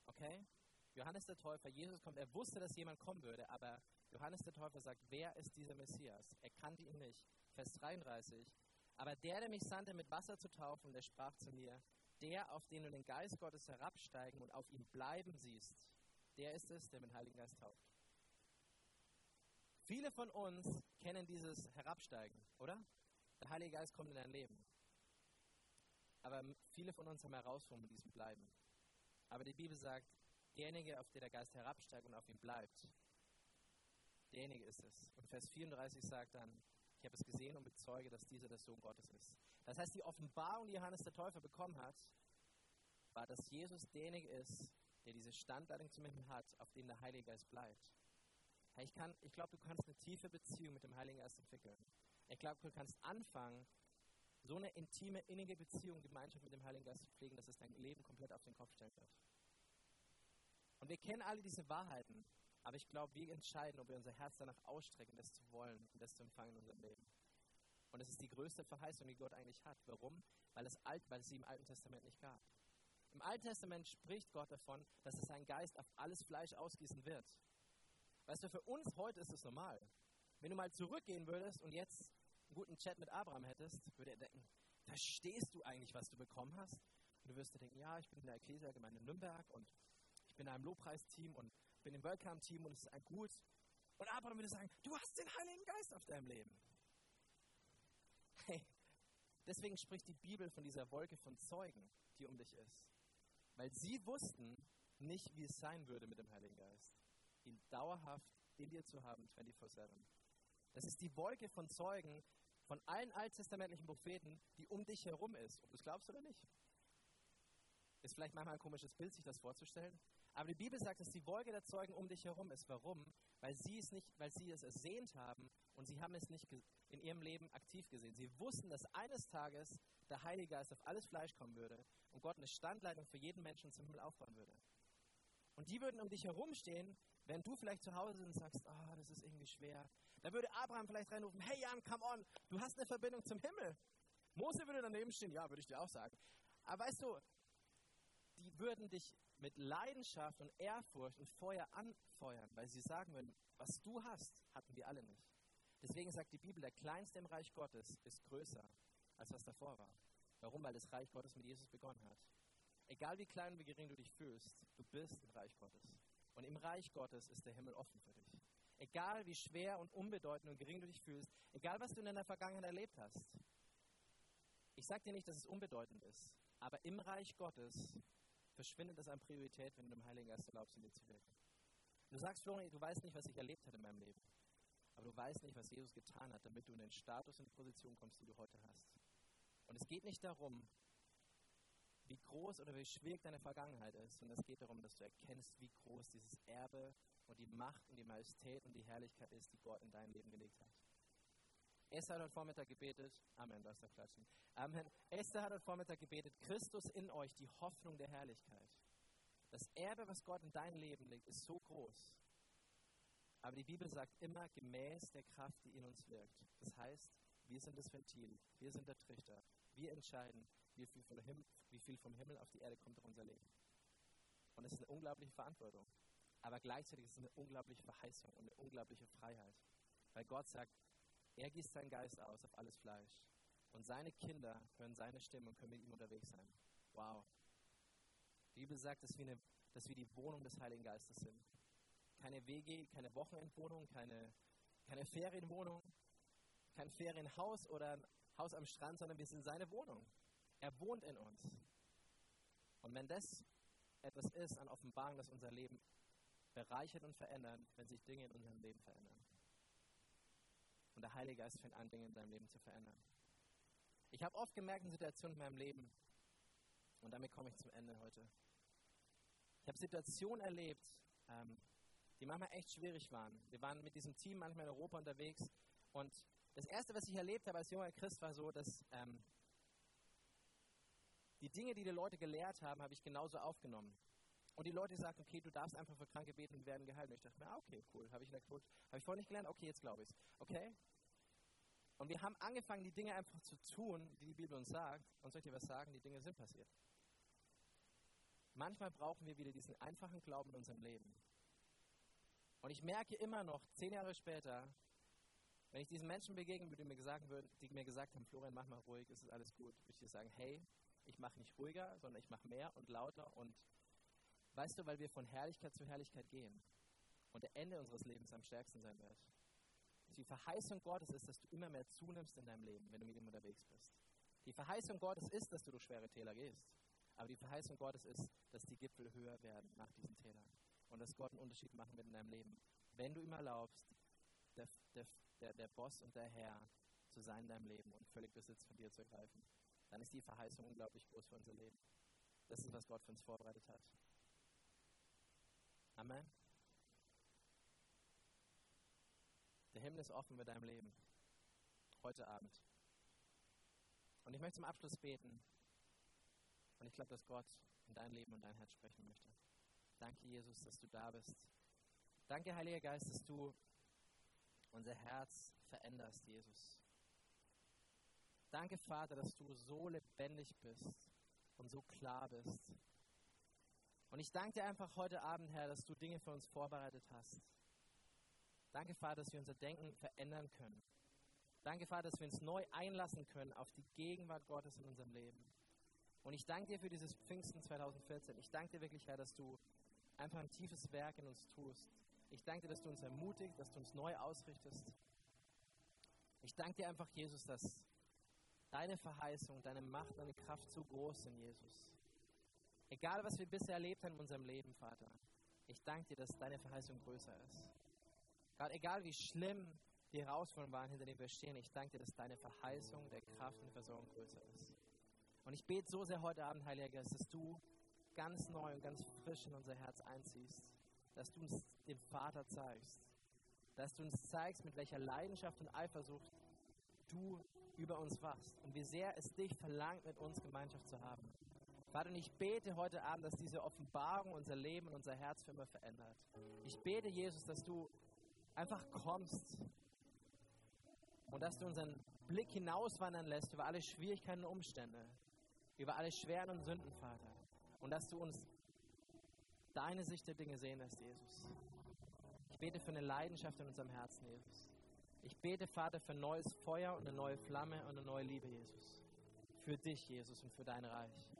S1: Okay? Johannes der Täufer, Jesus kommt, er wusste, dass jemand kommen würde, aber Johannes der Täufer sagt, wer ist dieser Messias? Er kannte ihn nicht. Vers 33. Aber der, der mich sandte, mit Wasser zu taufen, der sprach zu mir, der, auf den du den Geist Gottes herabsteigen und auf ihm bleiben siehst, der ist es, der mit Heiligen Geist tauft. Viele von uns kennen dieses Herabsteigen, oder? Der Heilige Geist kommt in dein Leben. Aber viele von uns haben Herausforderungen mit diesem Bleiben. Aber die Bibel sagt, derjenige, auf den der Geist herabsteigt und auf ihm bleibt, derjenige ist es. Und Vers 34 sagt dann, ich habe es gesehen und bezeuge, dass dieser der Sohn Gottes ist. Das heißt, die Offenbarung, die Johannes der Täufer bekommen hat, war, dass Jesus derjenige ist, der diese Standleitung zum Himmel hat, auf dem der Heilige Geist bleibt. Ich, ich glaube, du kannst eine tiefe Beziehung mit dem Heiligen Geist entwickeln. Ich glaube, du kannst anfangen, so eine intime, innige Beziehung, Gemeinschaft mit dem Heiligen Geist zu pflegen, dass es dein Leben komplett auf den Kopf stellen wird. Und wir kennen alle diese Wahrheiten, aber ich glaube, wir entscheiden, ob wir unser Herz danach ausstrecken, das zu wollen und das zu empfangen in unserem Leben. Und es ist die größte Verheißung, die Gott eigentlich hat. Warum? Weil es, alt, weil es sie im Alten Testament nicht gab. Im Alten Testament spricht Gott davon, dass es seinen Geist auf alles Fleisch ausgießen wird. Weißt du, für uns heute ist es normal. Wenn du mal zurückgehen würdest und jetzt einen guten Chat mit Abraham hättest, würde er denken, verstehst du eigentlich, was du bekommen hast? Und du wirst dir denken, ja, ich bin in der Ecclesia-Gemeinde Nürnberg und ich bin in einem Lobpreisteam und bin im Welcome-Team und es ist gut. Und Abraham würde sagen, du hast den Heiligen Geist auf deinem Leben. Hey, deswegen spricht die Bibel von dieser Wolke von Zeugen, die um dich ist. Weil sie wussten nicht, wie es sein würde mit dem Heiligen Geist. Ihn dauerhaft in dir zu haben, 24-7. Das ist die Wolke von Zeugen von allen alttestamentlichen Propheten, die um dich herum ist, ob du es glaubst oder nicht. Ist vielleicht manchmal ein komisches Bild, sich das vorzustellen. Aber die Bibel sagt, dass die Wolke der Zeugen um dich herum ist. Warum? Weil sie es nicht, weil sie es ersehnt haben und sie haben es nicht in ihrem Leben aktiv gesehen. Sie wussten, dass eines Tages der Heilige Geist auf alles Fleisch kommen würde und Gott eine Standleitung für jeden Menschen zum Himmel aufbauen würde. Und die würden um dich herumstehen, während du vielleicht zu Hause und sagst, ah, oh, das ist irgendwie schwer. Da würde Abraham vielleicht reinrufen, hey Jan, come on, du hast eine Verbindung zum Himmel. Mose würde daneben stehen, ja, würde ich dir auch sagen. Aber weißt du, die würden dich mit Leidenschaft und Ehrfurcht und Feuer anfeuern, weil sie sagen würden, was du hast, hatten wir alle nicht. Deswegen sagt die Bibel, der Kleinste im Reich Gottes ist größer als was davor war. Warum? Weil das Reich Gottes mit Jesus begonnen hat. Egal wie klein und wie gering du dich fühlst, du bist im Reich Gottes. Und im Reich Gottes ist der Himmel offen für dich. Egal wie schwer und unbedeutend und gering du dich fühlst, egal was du in deiner Vergangenheit erlebt hast. Ich sage dir nicht, dass es unbedeutend ist, aber im Reich Gottes verschwindet es an Priorität, wenn du dem Heiligen Geist erlaubst, in dir zu wirken. Du sagst, Florian, du weißt nicht, was ich erlebt habe in meinem Leben. Aber du weißt nicht, was Jesus getan hat, damit du in den Status und Position kommst, die du heute hast. Und es geht nicht darum, wie groß oder wie schwierig deine Vergangenheit ist, sondern es geht darum, dass du erkennst, wie groß dieses Erbe und die Macht und die Majestät und die Herrlichkeit ist, die Gott in dein Leben gelegt hat. Esther hat heute Vormittag gebetet, Amen, lass da klatschen. Amen. Esther hat heute Vormittag gebetet, Christus in euch, die Hoffnung der Herrlichkeit. Das Erbe, was Gott in dein Leben legt, ist so groß. Aber die Bibel sagt immer gemäß der Kraft, die in uns wirkt. Das heißt, wir sind das Ventil, wir sind der Trichter. Wir entscheiden, wie viel, vom Himmel, viel vom Himmel auf die Erde kommt durch unser Leben. Und es ist eine unglaubliche Verantwortung. Aber gleichzeitig ist es eine unglaubliche Verheißung und eine unglaubliche Freiheit. Weil Gott sagt, er gießt seinen Geist aus auf alles Fleisch. Und seine Kinder hören seine Stimme und können mit ihm unterwegs sein. Wow. Die Bibel sagt, dass wir, eine, dass wir die Wohnung des Heiligen Geistes sind. Keine WG, keine Wochenendwohnung, keine, keine Ferienwohnung, kein Ferienhaus oder ein Haus am Strand, sondern wir sind seine Wohnung. Er wohnt in uns. Und wenn das etwas ist an Offenbarung, das unser Leben bereichert und verändert, wenn sich Dinge in unserem Leben verändern. Und der Heilige Geist fängt an, Dinge in seinem Leben zu verändern. Ich habe oft gemerkt in Situationen in meinem Leben, und damit komme ich zum Ende heute. Ich habe Situationen erlebt, ähm, die manchmal echt schwierig waren. Wir waren mit diesem Team manchmal in Europa unterwegs und das Erste, was ich erlebt habe als junger Christ, war so, dass ähm, die Dinge, die die Leute gelehrt haben, habe ich genauso aufgenommen. Und die Leute sagten, okay, du darfst einfach für Kranke beten und werden geheilt. Und ich dachte mir, ah, okay, cool, habe ich in der habe ich vorher nicht gelernt, okay, jetzt glaube ich es. Okay? Und wir haben angefangen, die Dinge einfach zu tun, die die Bibel uns sagt. Und soll ich dir was sagen, die Dinge sind passiert. Manchmal brauchen wir wieder diesen einfachen Glauben in unserem Leben. Und ich merke immer noch, zehn Jahre später, wenn ich diesen Menschen begegne, die mir gesagt, würden, die mir gesagt haben, Florian, mach mal ruhig, es ist alles gut, würde ich dir sagen, hey, ich mache nicht ruhiger, sondern ich mache mehr und lauter und weißt du, weil wir von Herrlichkeit zu Herrlichkeit gehen und der Ende unseres Lebens am stärksten sein wird. Die Verheißung Gottes ist, dass du immer mehr zunimmst in deinem Leben, wenn du mit ihm unterwegs bist. Die Verheißung Gottes ist, dass du durch schwere Täler gehst. Aber die Verheißung Gottes ist, dass die Gipfel höher werden nach diesen Tälern. Und dass Gott einen Unterschied machen wird in deinem Leben. Wenn du ihm erlaubst, der, der, der, der Boss und der Herr zu sein in deinem Leben und völlig Besitz von dir zu ergreifen, dann ist die Verheißung unglaublich groß für unser Leben. Das ist, was Gott für uns vorbereitet hat. Amen. Der Himmel ist offen mit deinem Leben. Heute Abend. Und ich möchte zum Abschluss beten. Und ich glaube, dass Gott in dein Leben und dein Herz sprechen möchte. Danke, Jesus, dass du da bist. Danke, Heiliger Geist, dass du unser Herz veränderst, Jesus. Danke, Vater, dass du so lebendig bist und so klar bist. Und ich danke dir einfach heute Abend, Herr, dass du Dinge für uns vorbereitet hast. Danke, Vater, dass wir unser Denken verändern können. Danke, Vater, dass wir uns neu einlassen können auf die Gegenwart Gottes in unserem Leben. Und ich danke dir für dieses Pfingsten 2014. Ich danke dir wirklich, Herr, dass du einfach ein tiefes Werk in uns tust. Ich danke dir, dass du uns ermutigst, dass du uns neu ausrichtest. Ich danke dir einfach, Jesus, dass deine Verheißung, deine Macht, deine Kraft so groß sind, Jesus. Egal, was wir bisher erlebt haben in unserem Leben, Vater, ich danke dir, dass deine Verheißung größer ist. Gott, egal wie schlimm die Herausforderungen waren, hinter denen wir stehen, ich danke dir, dass deine Verheißung der Kraft und Versorgung größer ist. Und ich bete so sehr heute Abend, Heiliger Geist, dass du ganz neu und ganz frisch in unser Herz einziehst, dass du uns den Vater zeigst, dass du uns zeigst, mit welcher Leidenschaft und Eifersucht du über uns wachst und wie sehr es dich verlangt, mit uns Gemeinschaft zu haben. Vater, und ich bete heute Abend, dass diese Offenbarung unser Leben und unser Herz für immer verändert. Ich bete, Jesus, dass du einfach kommst und dass du unseren Blick hinauswandern lässt über alle Schwierigkeiten und Umstände, über alle Schweren und Sünden, Vater. Und dass du uns deine Sicht der Dinge sehen lässt, Jesus. Ich bete für eine Leidenschaft in unserem Herzen, Jesus. Ich bete, Vater, für neues Feuer und eine neue Flamme und eine neue Liebe, Jesus. für dich, Jesus, und für dein Reich.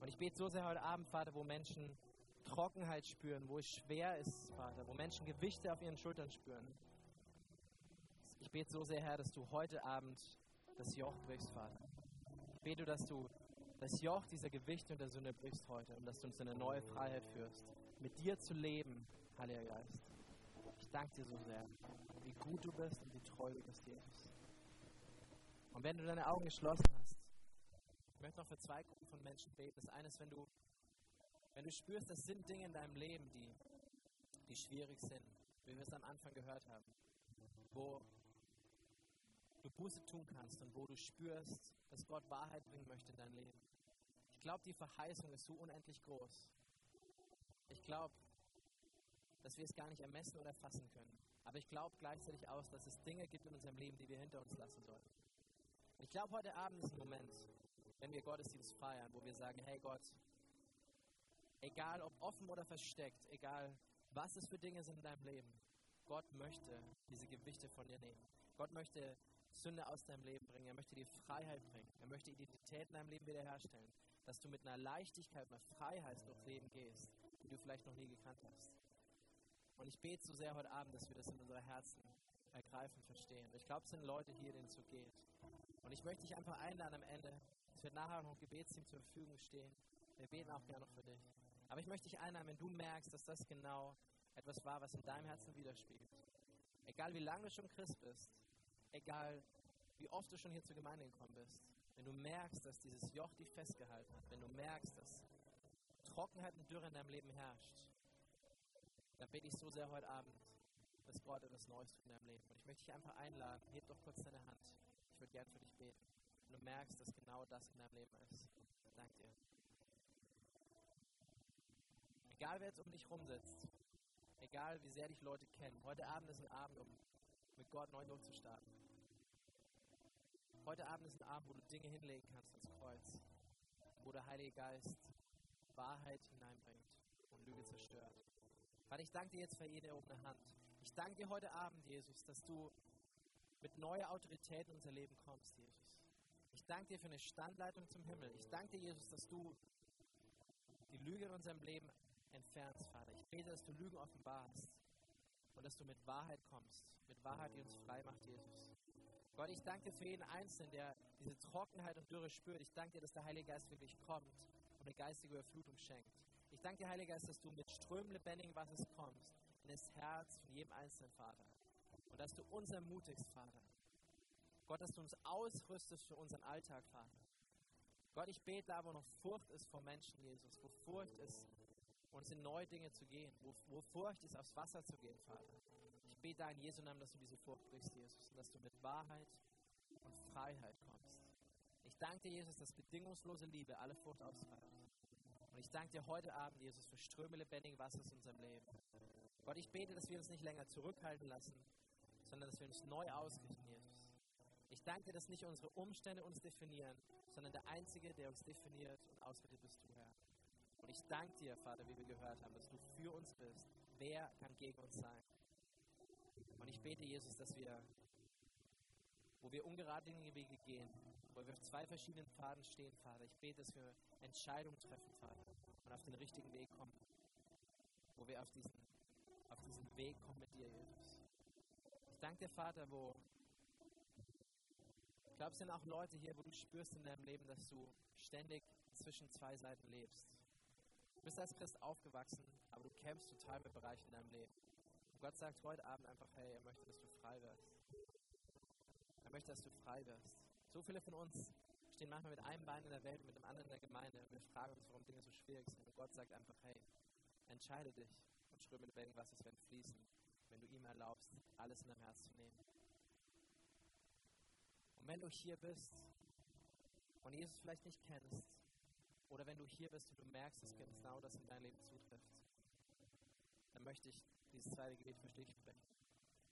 S1: Und ich bete so sehr heute Abend, Vater, wo Menschen Trockenheit spüren, wo es schwer ist, Vater, wo Menschen Gewichte auf ihren Schultern spüren. Ich bete so sehr, Herr, dass du heute Abend das Joch brichst, Vater. Ich bete, dass du das Joch dieser Gewichte und der Sünde brichst heute und dass du uns in eine neue Freiheit führst, mit dir zu leben, Heiliger Geist. Ich danke dir so sehr, wie gut du bist und wie treu du bist, Jesus. Und wenn du deine Augen geschlossen hast, ich möchte noch für zwei Gruppen von Menschen beten. Das eine ist, wenn du, wenn du spürst, das sind Dinge in deinem Leben, die, die schwierig sind, wie wir es am Anfang gehört haben, wo du Buße tun kannst und wo du spürst, dass Gott Wahrheit bringen möchte in dein Leben. Ich glaube, die Verheißung ist so unendlich groß. Ich glaube, dass wir es gar nicht ermessen oder erfassen können. Aber ich glaube gleichzeitig auch, dass es Dinge gibt in unserem Leben, die wir hinter uns lassen sollten. Ich glaube, heute Abend ist ein Moment, wenn wir Gottesdienst feiern, wo wir sagen, hey Gott, egal ob offen oder versteckt, egal was es für Dinge sind in deinem Leben, Gott möchte diese Gewichte von dir nehmen. Gott möchte Sünde aus deinem Leben bringen. Er möchte dir Freiheit bringen. Er möchte Identität in deinem Leben wiederherstellen. Dass du mit einer Leichtigkeit, einer Freiheit durchs Leben gehst, die du vielleicht noch nie gekannt hast. Und ich bete so sehr heute Abend, dass wir das in unsere Herzen ergreifen, verstehen. Ich glaube, es sind Leute hier, denen es so geht. Und ich möchte dich einfach einladen am Ende. Es wird nachher noch ein Gebetsteam zur Verfügung stehen. Wir beten auch gerne noch für dich. Aber ich möchte dich einladen, wenn du merkst, dass das genau etwas war, was in deinem Herzen widerspiegelt. Egal wie lange du schon Christ bist, egal wie oft du schon hier zur Gemeinde gekommen bist, wenn du merkst, dass dieses Joch dich festgehalten hat, wenn du merkst, dass Trockenheit und Dürre in deinem Leben herrscht, dann bete ich so sehr heute Abend, dass Gott etwas Neues tut in deinem Leben. Und ich möchte dich einfach einladen, heb doch kurz deine Hand. Ich würde gern für dich beten. Und du merkst, dass genau das in deinem Leben ist. Dank dir. Egal wer jetzt um dich rumsitzt, egal wie sehr dich Leute kennen, heute Abend ist ein Abend, um mit Gott neu durchzustarten. Heute Abend ist ein Abend, wo du Dinge hinlegen kannst ans Kreuz, wo der Heilige Geist Wahrheit hineinbringt und Lüge zerstört. Vater, ich danke dir jetzt für jede erhobene Hand. Ich danke dir heute Abend, Jesus, dass du mit neuer Autorität in unser Leben kommst, Jesus. Ich danke dir für eine Standleitung zum Himmel. Ich danke dir, Jesus, dass du die Lüge in unserem Leben entfernst, Vater. Ich bete, dass du Lügen offenbarst und dass du mit Wahrheit kommst. Mit Wahrheit, die uns frei macht, Jesus. Gott, ich danke dir für jeden Einzelnen, der diese Trockenheit und Dürre spürt. Ich danke dir, dass der Heilige Geist wirklich kommt und eine geistige Überflutung schenkt. Ich danke dir, Heiliger Geist, dass du mit Strömen lebendigen Wassers kommst in das Herz von jedem einzelnen Vater. Und dass du uns ermutigst, Vater. Gott, dass du uns ausrüstest für unseren Alltag, Vater. Gott, ich bete da, wo noch Furcht ist vor Menschen, Jesus, wo Furcht ist, uns in neue Dinge zu gehen, wo, wo Furcht ist, aufs Wasser zu gehen, Vater. Ich bete da in Jesu Namen, dass du diese Furcht brichst, Jesus, und dass du mit Wahrheit und Freiheit kommst. Ich danke dir, Jesus, dass bedingungslose Liebe alle Furcht austreibt. Und ich danke dir heute Abend, Jesus, für Ströme lebendigen Wassers in unserem Leben. Gott, ich bete, dass wir uns nicht länger zurückhalten lassen, sondern dass wir uns neu ausrichten, Jesus. Danke dass nicht unsere Umstände uns definieren, sondern der Einzige, der uns definiert und ausrichtet, bist du, Herr. Und ich danke dir, Vater, wie wir gehört haben, dass du für uns bist. Wer kann gegen uns sein? Und ich bete, Jesus, dass wir, wo wir ungerade Wege gehen, wo wir auf zwei verschiedenen Pfaden stehen, Vater, ich bete, dass wir Entscheidungen treffen, Vater, und auf den richtigen Weg kommen. Wo wir auf diesen, auf diesen Weg kommen mit dir, Jesus. Ich danke dir, Vater, wo ich glaube, es sind auch Leute hier, wo du spürst in deinem Leben, dass du ständig zwischen zwei Seiten lebst. Du bist als Christ aufgewachsen, aber du kämpfst total mit Bereichen in deinem Leben. Und Gott sagt heute Abend einfach, hey, er möchte, dass du frei wirst. Er möchte, dass du frei wirst. So viele von uns stehen manchmal mit einem Bein in der Welt und mit dem anderen in der Gemeinde und wir fragen uns, warum Dinge so schwierig sind. Und Gott sagt einfach, hey, entscheide dich und Ströme lebendigen Wassers werden fließen, wenn du ihm erlaubst, alles in dein Herz zu nehmen. Und wenn du hier bist und Jesus vielleicht nicht kennst, oder wenn du hier bist und du merkst, dass genau das in dein Leben zutrifft, dann möchte ich dieses zweite Gebet für dich sprechen.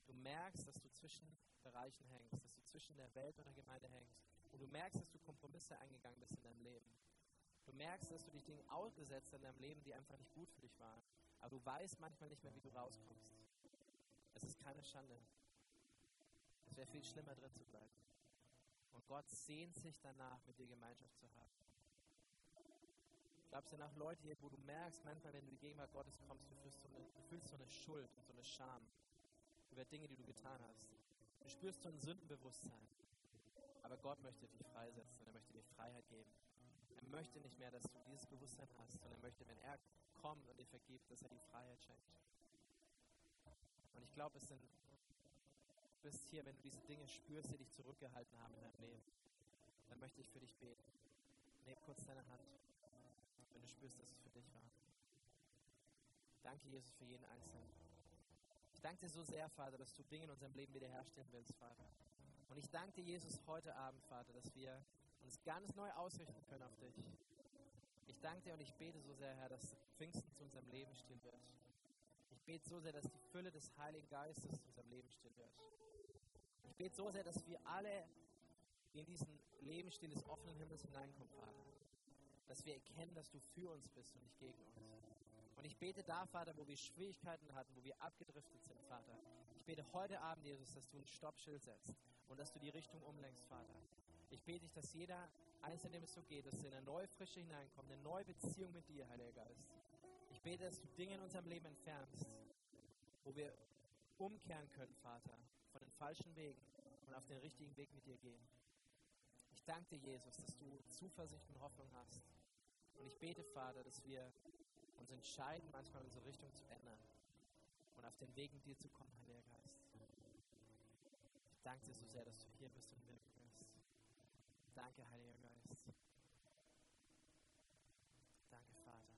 S1: Du merkst, dass du zwischen Bereichen hängst, dass du zwischen der Welt und der Gemeinde hängst. Und du merkst, dass du Kompromisse eingegangen bist in deinem Leben. Du merkst, dass du dich Dingen ausgesetzt hast in deinem Leben, die einfach nicht gut für dich waren. Aber du weißt manchmal nicht mehr, wie du rauskommst. Es ist keine Schande. Es wäre viel schlimmer, drin zu bleiben. Und Gott sehnt sich danach, mit dir Gemeinschaft zu haben. Glaubst du nach Leute hier, wo du merkst, manchmal, wenn du die Gegenwart Gottes kommst, du fühlst, so eine, du fühlst so eine Schuld und so eine Scham über Dinge, die du getan hast. Du spürst so ein Sündenbewusstsein. Aber Gott möchte dich freisetzen und er möchte dir Freiheit geben. Er möchte nicht mehr, dass du dieses Bewusstsein hast, sondern er möchte, wenn er kommt und dir vergibt, dass er die Freiheit schenkt. Und ich glaube, es sind, bist hier, wenn du diese Dinge spürst, die dich zurückgehalten haben in deinem Leben, dann möchte ich für dich beten. Nimm kurz deine Hand, wenn du spürst, dass es für dich war. Danke, Jesus, für jeden Einzelnen. Ich danke dir so sehr, Vater, dass du Dinge in unserem Leben wiederherstellen willst, Vater. Und ich danke dir, Jesus, heute Abend, Vater, dass wir uns ganz neu ausrichten können auf dich. Ich danke dir und ich bete so sehr, Herr, dass Pfingsten zu unserem Leben stehen wird. Ich bete so sehr, dass die Fülle des Heiligen Geistes zu unserem Leben stehen wird. Ich bete so sehr, dass wir alle in diesen Lebensstil des offenen Himmels hineinkommen, Vater. Dass wir erkennen, dass du für uns bist und nicht gegen uns. Und ich bete da, Vater, wo wir Schwierigkeiten hatten, wo wir abgedriftet sind, Vater. Ich bete heute Abend, Jesus, dass du ein Stoppschild setzt und dass du die Richtung umlenkst, Vater. Ich bete dich, dass jeder Einzelne, dem es so geht, dass er in eine neue Frische hineinkommt, eine neue Beziehung mit dir, Heiliger Geist. Ich bete, dass du Dinge in unserem Leben entfernst, wo wir umkehren können, Vater, falschen Wegen und auf den richtigen Weg mit dir gehen. Ich danke dir, Jesus, dass du Zuversicht und Hoffnung hast. Und ich bete, Vater, dass wir uns entscheiden, manchmal unsere Richtung zu ändern und auf den Weg mit dir zu kommen, Heiliger Geist. Ich danke dir so sehr, dass du hier bist und wirken wirst. Danke, Heiliger Geist. Danke, Vater.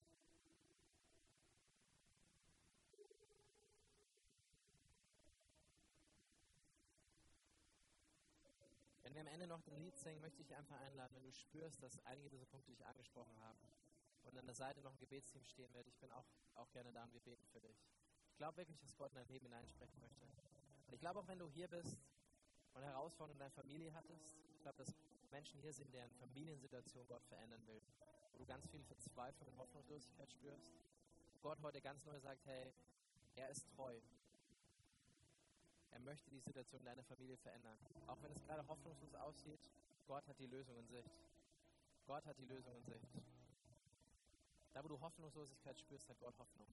S1: Wenn wir am Ende noch ein Lied singen, möchte ich dich einfach einladen, wenn du spürst, dass einige dieser Punkte dich angesprochen haben und an der Seite noch ein Gebetsteam stehen wird. Ich bin auch, auch gerne da und wir beten für dich. Ich glaube wirklich, dass Gott in dein Leben hineinsprechen möchte. Und ich glaube auch, wenn du hier bist und Herausforderungen in deiner Familie hattest, ich glaube, dass Menschen hier sind, deren Familiensituation Gott verändern will, wo du ganz viel Verzweiflung und Hoffnungslosigkeit spürst. Gott heute ganz neu sagt, hey, er ist treu. Er möchte die Situation deiner Familie verändern. Auch wenn es gerade hoffnungslos aussieht, Gott hat die Lösung in Sicht. Gott hat die Lösung in Sicht. Da, wo du Hoffnungslosigkeit spürst, hat Gott Hoffnung.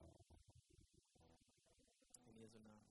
S1: In Jesu Namen.